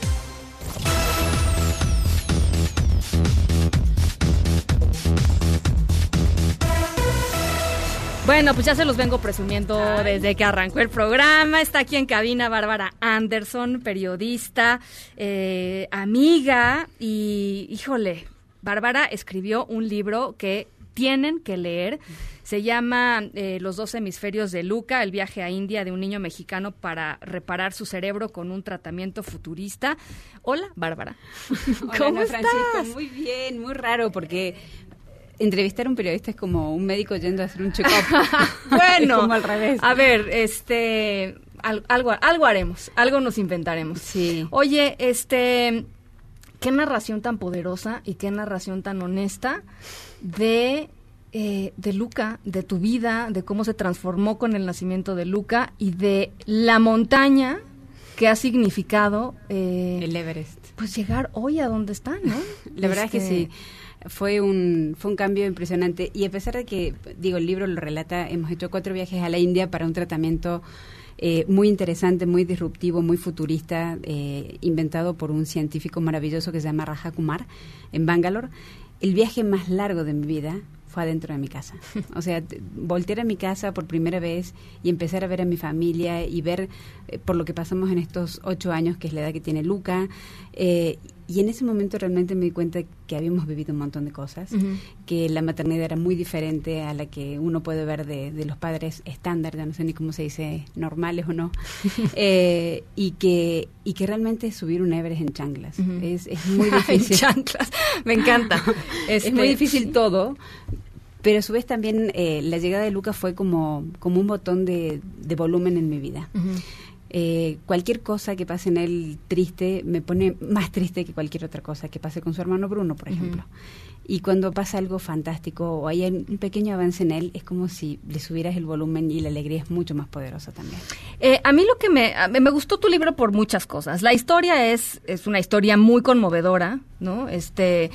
Bueno, pues ya se los vengo presumiendo desde que arrancó el programa. Está aquí en cabina Bárbara Anderson, periodista, eh, amiga y, híjole, Bárbara escribió un libro que tienen que leer. Se llama eh, Los dos hemisferios de Luca, el viaje a India de un niño mexicano para reparar su cerebro con un tratamiento futurista. Hola, Bárbara. ¿Cómo estás? Francisco, muy bien, muy raro porque entrevistar a un periodista es como un médico yendo a hacer un check-up. bueno, como al revés. A ver, este algo algo haremos, algo nos inventaremos. Sí. Oye, este qué narración tan poderosa y qué narración tan honesta de eh, de Luca, de tu vida, de cómo se transformó con el nacimiento de Luca y de la montaña que ha significado eh, el Everest. Pues llegar hoy a donde está, ¿no? la verdad es que sí. Fue un, fue un cambio impresionante y a pesar de que, digo, el libro lo relata, hemos hecho cuatro viajes a la India para un tratamiento eh, muy interesante, muy disruptivo, muy futurista, eh, inventado por un científico maravilloso que se llama Raja Kumar en Bangalore. El viaje más largo de mi vida fue adentro de mi casa. O sea, voltear a mi casa por primera vez y empezar a ver a mi familia y ver eh, por lo que pasamos en estos ocho años, que es la edad que tiene Luca. Eh, y en ese momento realmente me di cuenta que habíamos vivido un montón de cosas, que la maternidad era muy diferente a la que uno puede ver de, los padres estándar, ya no sé ni cómo se dice, normales o no, eh, y, que, y que realmente subir un Everest en chanclas. es, es, muy difícil. chanclas, me encanta. es muy este, difícil todo, pero a su vez también eh, la llegada de Lucas fue como, como un botón de, de volumen en mi vida. Eh, cualquier cosa que pase en él triste me pone más triste que cualquier otra cosa que pase con su hermano Bruno, por ejemplo. Y cuando pasa algo fantástico o hay un pequeño avance en él, es como si le subieras el volumen y la alegría es mucho más poderosa también. Eh, a mí lo que me, me gustó tu libro por muchas cosas. La historia es, es una historia muy conmovedora, ¿no? Este,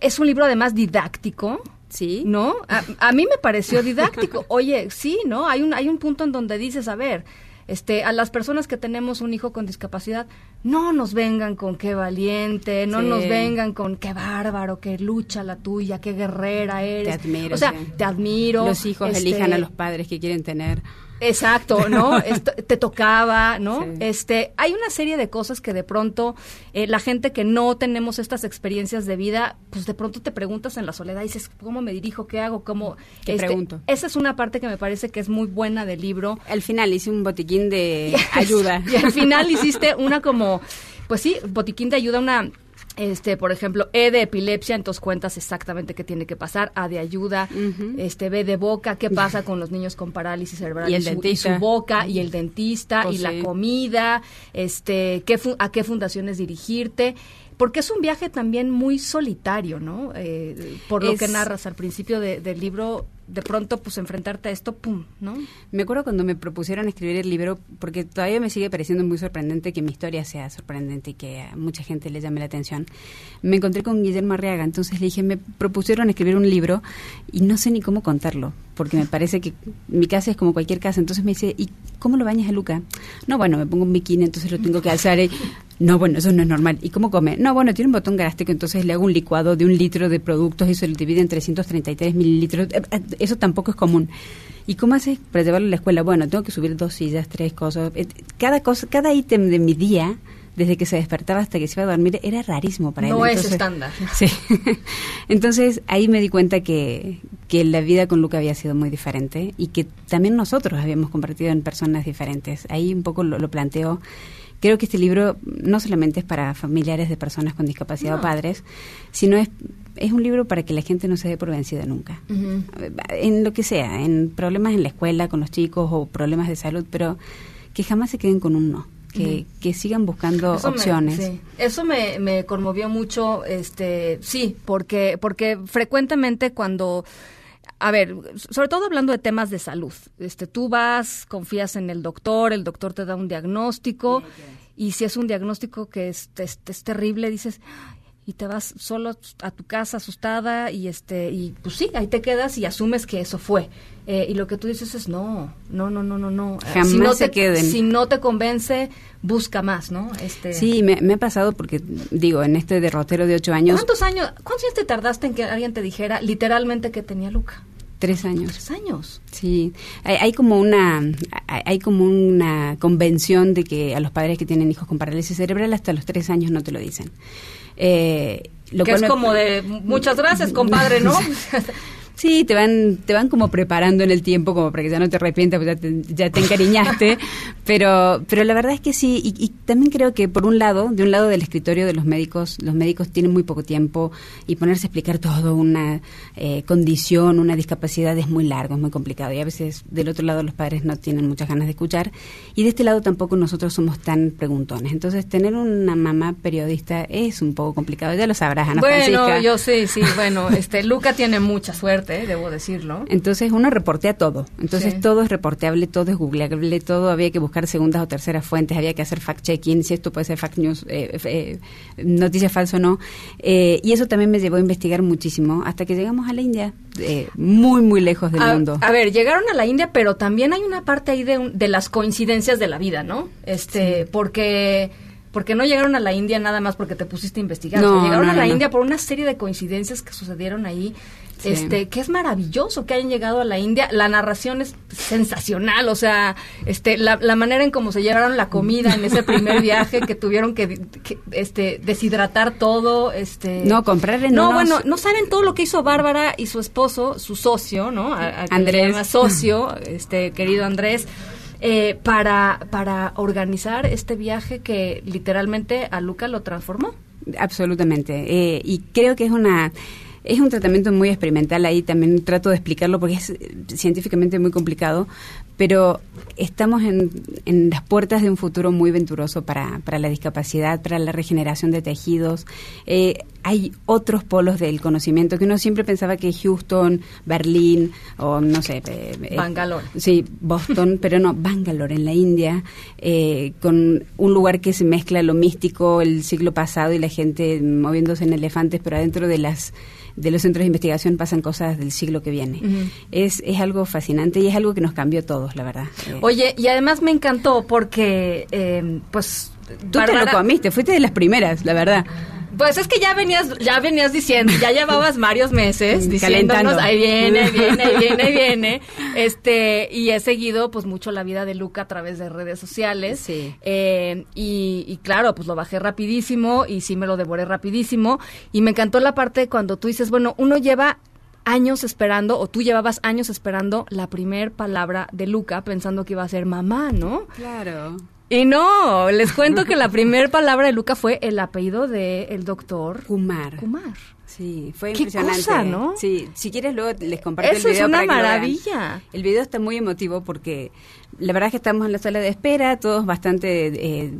es un libro además didáctico. Sí. ¿No? A, mí me pareció didáctico. Oye, sí, ¿no? Hay un, hay un punto en donde dices, a ver, este, a las personas que tenemos un hijo con discapacidad, no nos vengan con qué valiente, no nos vengan con qué bárbaro, qué lucha la tuya, qué guerrera eres. Te admiro. O sea, te admiro. Los hijos este elijan a los padres que quieren tener. Exacto, ¿no? te tocaba, ¿no? Este, hay una serie de cosas que de pronto eh, la gente que no tenemos estas experiencias de vida, pues de pronto te preguntas en la soledad y dices, ¿cómo me dirijo? ¿Qué hago? ¿Cómo? Te este, pregunto. Esa es una parte que me parece que es muy buena del libro. Al final hice un botiquín de ayuda. y al final hiciste una como, pues sí, botiquín de ayuda, una este, por ejemplo, E de epilepsia, entonces cuentas exactamente qué tiene que pasar, A de ayuda, este, B de boca, qué pasa con los niños con parálisis cerebral y, el su boca, y el dentista, y la comida, este, qué a qué fundaciones dirigirte porque es un viaje también muy solitario, ¿no? Eh, por lo que narras al principio del libro, de pronto, pues enfrentarte a esto, ¡pum!, ¿no? Me acuerdo cuando me propusieron escribir el libro, porque todavía me sigue pareciendo muy sorprendente que mi historia sea sorprendente y que a mucha gente le llame la atención. Me encontré con Guillermo Arriaga, entonces le dije, me propusieron escribir un libro y no sé ni cómo contarlo, porque me parece que mi casa es como cualquier casa. Entonces me dice, ¿y cómo lo bañas a Luca? No, bueno, me pongo un bikini, entonces lo tengo que alzar. Y, no, bueno, eso no es normal. ¿Y cómo come? No, bueno, tiene un botón gástrico, entonces le hago un licuado de un litro de productos y se lo divide en 333 mililitros. Eh, eh, eso tampoco es común. ¿Y cómo haces para llevarlo a la escuela? Bueno, tengo que subir dos sillas, tres cosas. Eh, cada cosa, cada ítem de mi día, desde que se despertaba hasta que se iba a dormir, era rarísimo para él. No es estándar. Sí. Entonces ahí me di cuenta que, que la vida con Luca había sido muy diferente y que también nosotros habíamos convertido en personas diferentes. Ahí un poco lo, lo planteo Creo que este libro no solamente es para familiares de personas con discapacidad o padres, sino es, es un libro para que la gente no se dé por vencida nunca. En lo que sea, en problemas en la escuela con los chicos o problemas de salud, pero que jamás se queden con un no. Que, que, sigan buscando opciones. Eso me, me conmovió mucho, este, sí, porque, porque frecuentemente cuando a ver, sobre todo hablando de temas de salud. Este, tú vas, confías en el doctor, el doctor te da un diagnóstico y si es un diagnóstico que es, es, terrible, dices y te vas solo a tu casa asustada y este y pues sí ahí te quedas y asumes que eso fue eh, y lo que tú dices es no no no no no no jamás si no se te, queden si no te convence busca más no este sí me, me, ha pasado porque digo en este derrotero de ocho años cuántos años cuántos años te tardaste en que alguien te dijera literalmente que tenía Luca Tres años. Tres años. Sí, hay, como una hay como una convención de que a los padres que tienen hijos con parálisis cerebral hasta los tres años no te lo dicen. Eh, lo que es como de muchas gracias, compadre, ¿no? Sí, te van, te van como preparando en el tiempo, como para que ya no te arrepientas, pues ya te, ya te encariñaste. pero, pero la verdad es que sí, y, y, también creo que por un lado, de un lado del escritorio de los médicos, los médicos tienen muy poco tiempo y ponerse a explicar todo, una eh, condición, una discapacidad es muy largo, es muy complicado. Y a veces del otro lado los padres no tienen muchas ganas de escuchar. Y de este lado tampoco nosotros somos tan preguntones. Entonces, tener una mamá periodista es un poco complicado. Ya lo sabrás, Ana Bueno, yo sí, sí. Bueno, este Luca tiene mucha suerte debo decirlo. Entonces uno reportea todo. Entonces todo es reporteable, todo es googleable, todo había que buscar segundas o terceras fuentes, había que hacer fact-checking, si esto puede ser fact news, eh, eh, noticia falsa o no. Eh, y eso también me llevó a investigar muchísimo hasta que llegamos a la India, muy, muy lejos del mundo. A ver, llegaron a la India, pero también hay una parte ahí de, de las coincidencias de la vida, ¿no? Este, porque porque no llegaron a la India nada más porque te pusiste a investigar. No, llegaron a la India por una serie de coincidencias que sucedieron ahí este, que es maravilloso que hayan llegado a la India. La narración es sensacional, o sea, este, la, manera en cómo se llevaron la comida en ese primer viaje, que tuvieron que, este, deshidratar todo, este. No, comprarle No, bueno, no saben todo lo que hizo Bárbara y su esposo, su socio, ¿no? Andrés. socio, este, querido Andrés. Eh, para, para organizar este viaje que literalmente a Luca lo transformó. Absolutamente. Eh, y creo que es una es un tratamiento muy experimental, ahí también trato de explicarlo porque es científicamente muy complicado, pero estamos en, en las puertas de un futuro muy venturoso para, para la discapacidad, para la regeneración de tejidos. Eh, hay otros polos del conocimiento que uno siempre pensaba que Houston, Berlín o no sé. Eh, eh, Bangalore. sí, Boston, pero no, Bangalore en la India, con un lugar que se mezcla lo místico, el siglo pasado y la gente moviéndose en elefantes, pero adentro de las de los centros de investigación pasan cosas del siglo que viene. es, es algo fascinante y es algo que nos cambió todos, la verdad. Eh, Oye, y además me encantó porque, eh, pues... Tú te lo comiste, fuiste de las primeras, la verdad. Pues es que ya venías, ya venías diciendo, ya llevabas varios meses diciéndonos, ahí viene, ahí viene, ahí viene, ahí viene. Este, y he seguido pues mucho la vida de Luca a través de redes sociales. Sí. Eh, y, y, claro, pues lo bajé rapidísimo y sí me lo devoré rapidísimo. Y me encantó la parte cuando tú dices, bueno, uno lleva años esperando, o tú llevabas años esperando la primer palabra de Luca pensando que iba a ser mamá, ¿no? Claro. Y no, les cuento que la primera palabra de Luca fue el apellido del el doctor Kumar. Kumar. Sí, fue ¿Qué impresionante. Cosa, ¿no? Sí, si quieres luego les comparto Eso el video. es una maravilla. El video está muy emotivo porque la verdad es que estamos en la sala de espera, todos bastante eh,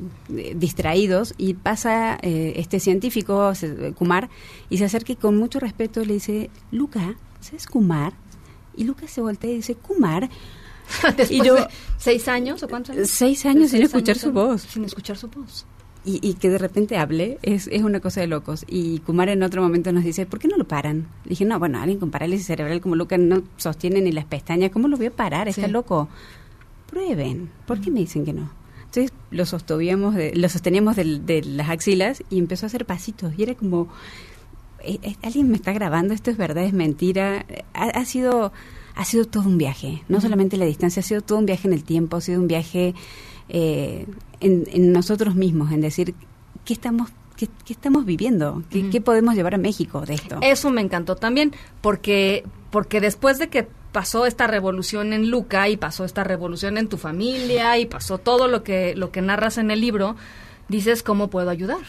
distraídos, y pasa eh, este científico, Kumar, y se acerca y con mucho respeto le dice, Luca, ¿sabes Kumar? Y Luca se voltea y dice, Kumar, y yo, ¿Seis años o cuántos años? Seis años sin escuchar su voz. Sin escuchar su voz. Y, que de repente hable es, es una cosa de locos. Y Kumar en otro momento nos dice, ¿por qué no lo paran? Le dije, no, bueno, alguien con parálisis cerebral como Luca no sostiene ni las pestañas, ¿cómo lo voy a parar? Está loco. Prueben. ¿Por qué me dicen que no? Entonces lo sosteníamos de, lo sosteníamos de, las axilas y empezó a hacer pasitos. Y era como, eh, eh, alguien me está grabando, esto es verdad, es mentira. ha sido ha sido todo un viaje, no solamente la distancia, ha sido todo un viaje en el tiempo, ha sido un viaje eh, en, nosotros mismos, en decir, ¿qué estamos ¿Qué, estamos viviendo? ¿Qué, podemos llevar a México de esto? Eso me encantó también, porque, porque después de que pasó esta revolución en Luca y pasó esta revolución en tu familia y pasó todo lo que, lo que narras en el libro, dices, ¿cómo puedo ayudar?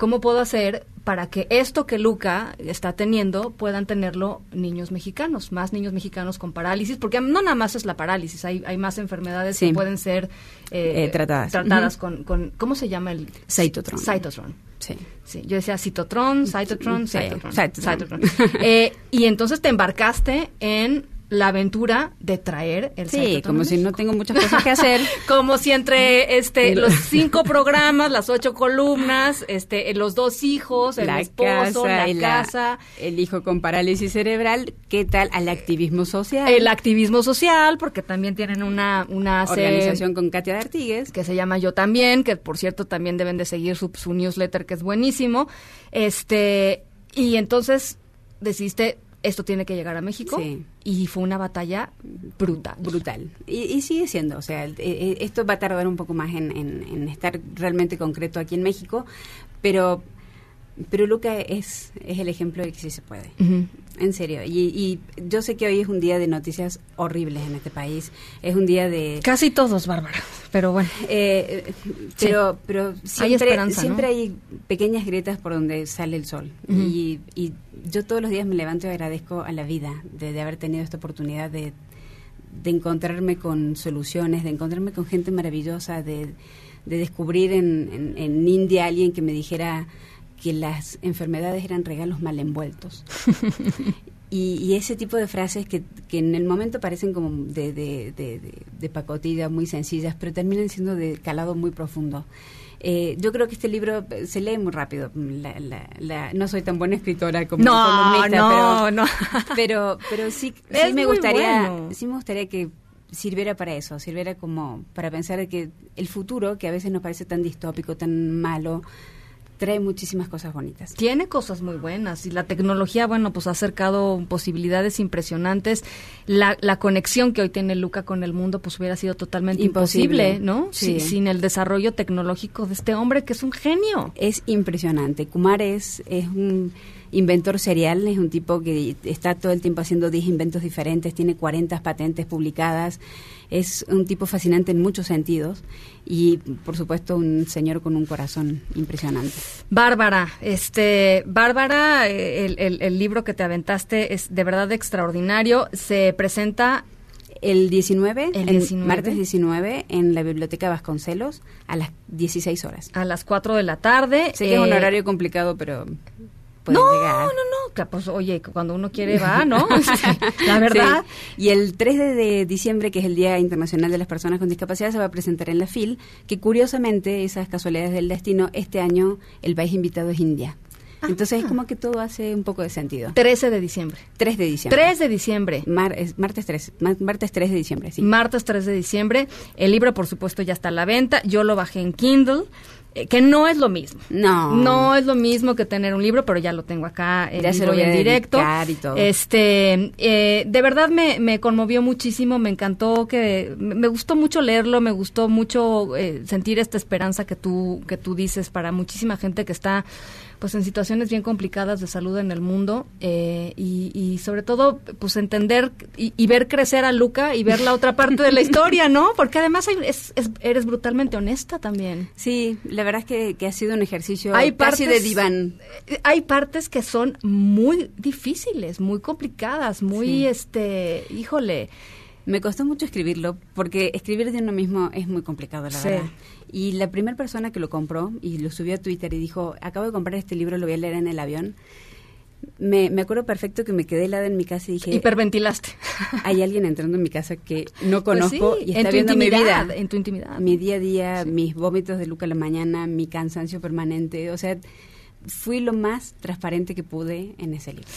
¿Cómo puedo hacer para que esto que Luca está teniendo puedan tenerlo niños mexicanos, más niños mexicanos con parálisis? Porque no nada más es la parálisis, hay, hay más enfermedades que pueden ser eh, eh, tratadas, tratadas con, con, ¿cómo se llama el? Cytotron. Cytotron. Sí. sí. Yo decía citotron, cytotron, cytotron. cytotron. eh, y entonces te embarcaste en la aventura de traer el Sí, como si no tengo muchas cosas que hacer. como si entre este los cinco programas, las ocho columnas, este los dos hijos, el la esposo, casa, la casa, el hijo con parálisis cerebral, ¿qué tal al activismo social? El activismo social, porque también tienen una una organización con Katia de Artigues que se llama Yo también, que por cierto también deben de seguir su, su newsletter que es buenísimo. Este, y entonces decidiste esto tiene que llegar a México y fue una batalla brutal. Brutal. Y, sigue siendo, o sea, eh, esto va a tardar un poco más en, estar realmente concreto aquí en México, pero pero Luca es, es el ejemplo de que sí se puede. En serio. Y, y, yo sé que hoy es un día de noticias horribles en este país. Es un día de... Casi todos, Bárbara. Pero bueno. Eh, pero pero siempre, hay, siempre hay pequeñas grietas por donde sale el sol. y, y, yo todos los días me levanto y agradezco a la vida de, de haber tenido esta oportunidad de, de encontrarme con soluciones, de encontrarme con gente maravillosa, de, de descubrir en, en, India alguien que me dijera que las enfermedades eran regalos mal envueltos. y, ese tipo de frases que, que, en el momento parecen como de, de, de, de, pacotilla, muy sencillas, pero terminan siendo de calado muy profundo. Eh, yo creo que este libro se lee muy rápido. no soy tan buena escritora como no, columnista, no, pero, no. pero, pero sí, sí me gustaría, sí me gustaría que sirviera para eso, sirviera como para pensar que el futuro, que a veces nos parece tan distópico, tan malo, trae muchísimas cosas bonitas. Tiene cosas muy buenas y la tecnología, bueno, pues ha acercado posibilidades impresionantes. La, la conexión que hoy tiene Luca con el mundo, pues hubiera sido totalmente imposible, ¿no? Sí. sin el desarrollo tecnológico de este hombre que es un genio. Es impresionante. Kumar es, es un inventor serial, es un tipo que está todo el tiempo haciendo 10 inventos diferentes, tiene 40 patentes publicadas es un tipo fascinante en muchos sentidos y por supuesto un señor con un corazón impresionante. Bárbara, este, Bárbara, eh, el, el, libro que te aventaste es de verdad extraordinario. Se presenta el 19, el martes 19, en la Biblioteca Vasconcelos a las 16 horas. A las 4 de la tarde. Sé que es un eh, horario complicado, pero no, No, no, pues oye, cuando uno quiere va, ¿no? la verdad. Y el 3 de, diciembre, que es el Día Internacional de las Personas con Discapacidad, se va a presentar en la FIL, que curiosamente, esas casualidades del destino, este año el país invitado es India. Entonces es ah. como que todo hace un poco de sentido. 13 de diciembre. 3 de diciembre. 3 de diciembre. martes 3, martes 3 de diciembre, sí. Martes 3 de diciembre. El libro, por supuesto, ya está a la venta. Yo lo bajé en Kindle. Eh, que no es lo mismo. No. No es lo mismo que tener un libro, pero ya lo tengo acá en, en directo. Este, eh, de verdad me, me, conmovió muchísimo, me encantó que me gustó mucho leerlo, me gustó mucho eh, sentir esta esperanza que tú que tú dices para muchísima gente que está pues en situaciones bien complicadas de salud en el mundo eh, y, sobre todo pues entender y, ver crecer a Luca y ver la otra parte de la historia, ¿no? Porque además eres brutalmente honesta también. Sí, la verdad es que, ha sido un ejercicio hay casi de diván. Eh, hay partes que son muy difíciles, muy complicadas, muy, este, híjole. Me costó mucho escribirlo porque escribir de uno mismo es muy complicado, la verdad. Y la primera persona que lo compró y lo subió a Twitter y dijo, acabo de comprar este libro, lo voy a leer en el avión. Me, me acuerdo perfecto que me quedé helada en mi casa y dije... Hiperventilaste. Hay alguien entrando en mi casa que no pues conozco y está viendo mi vida. En tu intimidad. Mi día a día, mis vómitos de Luca a la mañana, mi cansancio permanente. O sea, fui lo más transparente que pude en ese libro.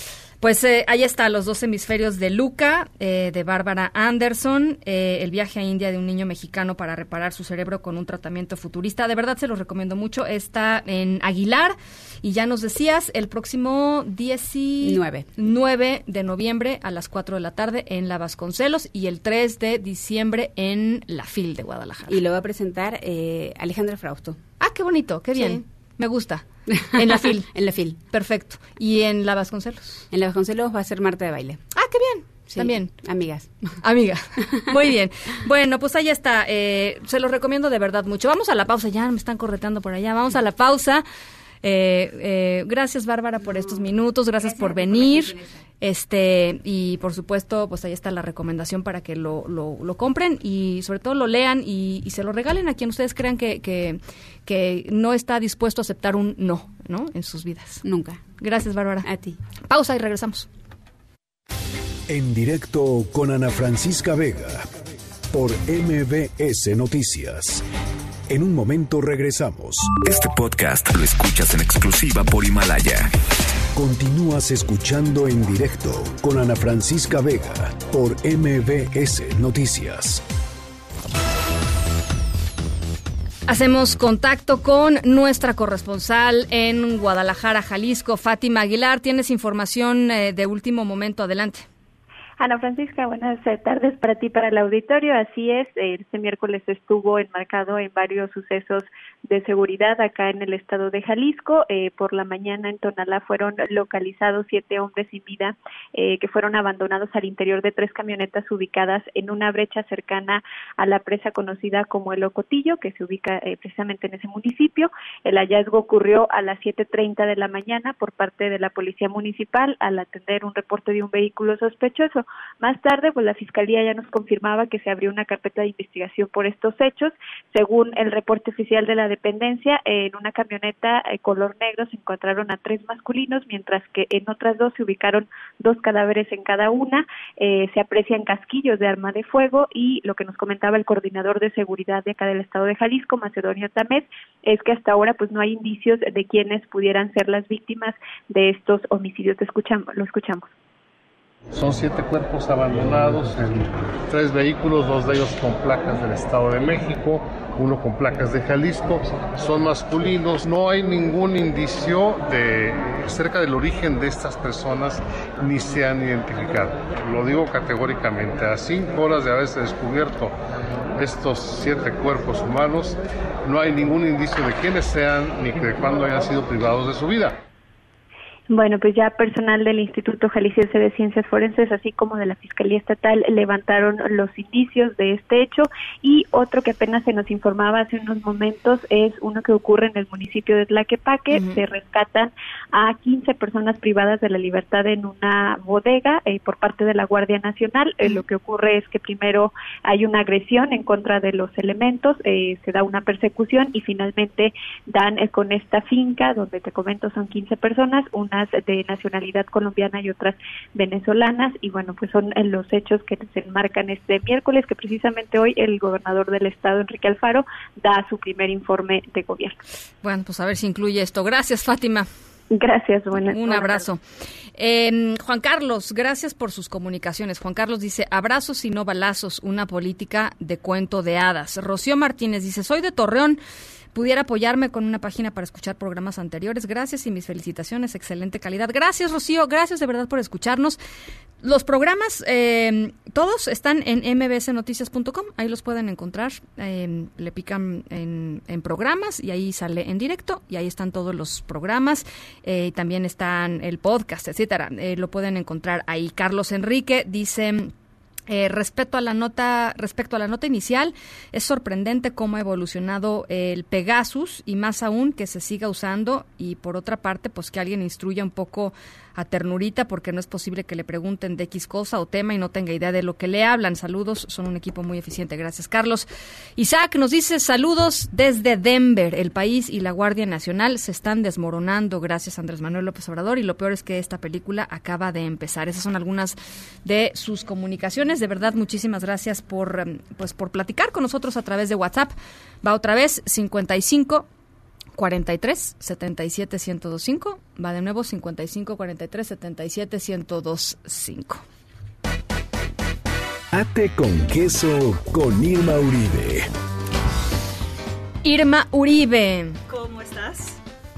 Pues eh, ahí está, Los dos hemisferios de Luca, eh, de Bárbara Anderson, eh, el viaje a India de un niño mexicano para reparar su cerebro con un tratamiento futurista. De verdad se los recomiendo mucho. Está en Aguilar y ya nos decías, el próximo 19 de noviembre a las 4 de la tarde en La Vasconcelos y el 3 de diciembre en La FIL de Guadalajara. Y lo va a presentar Alejandra Frausto. Ah, qué bonito, qué bien. Me gusta. En la FIL. en la FIL. Perfecto. ¿Y en la Vasconcelos? En la Vasconcelos va a ser Marta de baile. Ah, qué bien. También. Amigas. Amiga. Muy bien. Bueno, pues ahí está. Eh, se los recomiendo de verdad mucho. Vamos a la pausa. Ya me están correteando por allá. Vamos a la pausa. Eh, eh, gracias, Bárbara, por estos minutos. Gracias, por venir. Este, y por supuesto, pues ahí está la recomendación para que lo, lo, compren y sobre todo lo lean y, se lo regalen a quien ustedes crean que, que, que, no está dispuesto a aceptar un no, ¿no? En sus vidas. Nunca. Gracias, Bárbara. A ti. Pausa y regresamos. En directo con Ana Francisca Vega por MBS Noticias. En un momento regresamos. Este podcast lo escuchas en exclusiva por Himalaya. Continúas escuchando en directo con Ana Francisca Vega por MBS Noticias. Hacemos contacto con nuestra corresponsal en Guadalajara, Jalisco, Fátima Aguilar. Tienes información eh, de último momento. Adelante. Ana Francisca, buenas tardes para ti, para el auditorio. Así es, este miércoles estuvo enmarcado en varios sucesos de seguridad acá en el estado de Jalisco. Eh, por la mañana en Tonalá fueron localizados siete hombres sin vida eh, que fueron abandonados al interior de tres camionetas ubicadas en una brecha cercana a la presa conocida como el Ocotillo, que se ubica eh, precisamente en ese municipio. El hallazgo ocurrió a las 7.30 de la mañana por parte de la Policía Municipal al atender un reporte de un vehículo sospechoso. Más tarde, pues la Fiscalía ya nos confirmaba que se abrió una carpeta de investigación por estos hechos. Según el reporte oficial de la dependencia, en una camioneta eh, color negro se encontraron a tres masculinos, mientras que en otras dos se ubicaron dos cadáveres en cada una. Eh, se aprecian casquillos de arma de fuego y lo que nos comentaba el coordinador de seguridad de acá del estado de Jalisco, Macedonio Tamés, es que hasta ahora pues no hay indicios de quienes pudieran ser las víctimas de estos homicidios. escuchamos, lo escuchamos. Son siete cuerpos abandonados en tres vehículos, dos de ellos con placas del Estado de México, uno con placas de Jalisco. Son masculinos, no hay ningún indicio de cerca del origen de estas personas ni se han identificado. Lo digo categóricamente, a cinco horas de haberse descubierto estos siete cuerpos humanos, no hay ningún indicio de quiénes sean ni de cuándo hayan sido privados de su vida. Bueno, pues ya personal del Instituto Jalisciense de Ciencias Forenses, así como de la Fiscalía Estatal, levantaron los indicios de este hecho y otro que apenas se nos informaba hace unos momentos es uno que ocurre en el municipio de Tlaquepaque. Se rescatan a 15 personas privadas de la libertad en una bodega eh, por parte de la Guardia Nacional. Eh, lo que ocurre es que primero hay una agresión en contra de los elementos, eh, se da una persecución y finalmente dan con esta finca, donde te comento son 15 personas, un de nacionalidad colombiana y otras venezolanas. Y bueno, pues son los hechos que se enmarcan este miércoles, que precisamente hoy el gobernador del estado, Enrique Alfaro, da su primer informe de gobierno. Bueno, pues a ver si incluye esto. Gracias, Fátima. Gracias, buenas Un abrazo. Eh, Juan Carlos, gracias por sus comunicaciones. Juan Carlos dice, abrazos y no balazos, una política de cuento de hadas. Rocío Martínez dice, soy de Torreón pudiera apoyarme con una página para escuchar programas anteriores. Gracias y mis felicitaciones, excelente calidad. Gracias, Rocío, gracias de verdad por escucharnos. Los programas, eh, todos están en mbsnoticias.com, ahí los pueden encontrar, eh, le pican en, programas y ahí sale en directo y ahí están todos los programas, eh, también están el podcast, etcétera, lo pueden encontrar ahí. Carlos Enrique dice eh, respecto a la nota, respecto a la nota inicial, es sorprendente cómo ha evolucionado el Pegasus y más aún que se siga usando y por otra parte, pues que alguien instruya un poco a ternurita porque no es posible que le pregunten de X cosa o tema y no tenga idea de lo que le hablan. Saludos, son un equipo muy eficiente. Gracias, Carlos. Isaac nos dice saludos desde Denver. El país y la Guardia Nacional se están desmoronando gracias Andrés Manuel López Obrador y lo peor es que esta película acaba de empezar. Esas son algunas de sus comunicaciones. De verdad, muchísimas gracias por, em, pues, por platicar con nosotros a través de WhatsApp. Va otra vez 55 43 77 1025. Va de nuevo 55 43 77 1025. Ate con queso con Irma Uribe. Irma Uribe. ¿Cómo estás?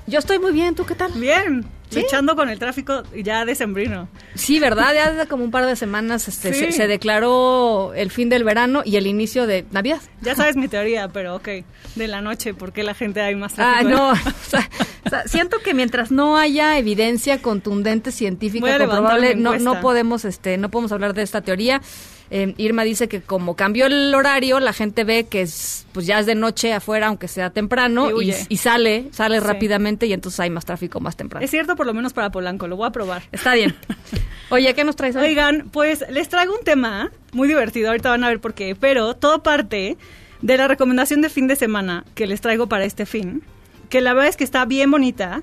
Yo estoy muy bien, ¿tú qué tal? Bien. Echando con el tráfico ya decembrino. Sí, ¿verdad? Ya desde como un par de semanas este, se, declaró el fin del verano y el inicio de Navidad. Ya sabes mi teoría, pero ok, de la noche, ¿por qué la gente hay más ah, tráfico? Ah, no, siento que mientras no haya evidencia contundente científica comprobable, no, no podemos, este, no podemos hablar de esta teoría. Eh, Irma dice que como cambió el horario, la gente ve que es, pues ya es de noche afuera, aunque sea temprano, y, sale, sale rápidamente y entonces hay más tráfico más temprano. Es cierto, por lo menos para Polanco, lo voy a probar. Está bien. Oye, ¿qué nos traes hoy? Oigan, pues les traigo un tema muy divertido, ahorita van a ver por qué, pero todo parte de la recomendación de fin de semana que les traigo para este fin, que la verdad es que está bien bonita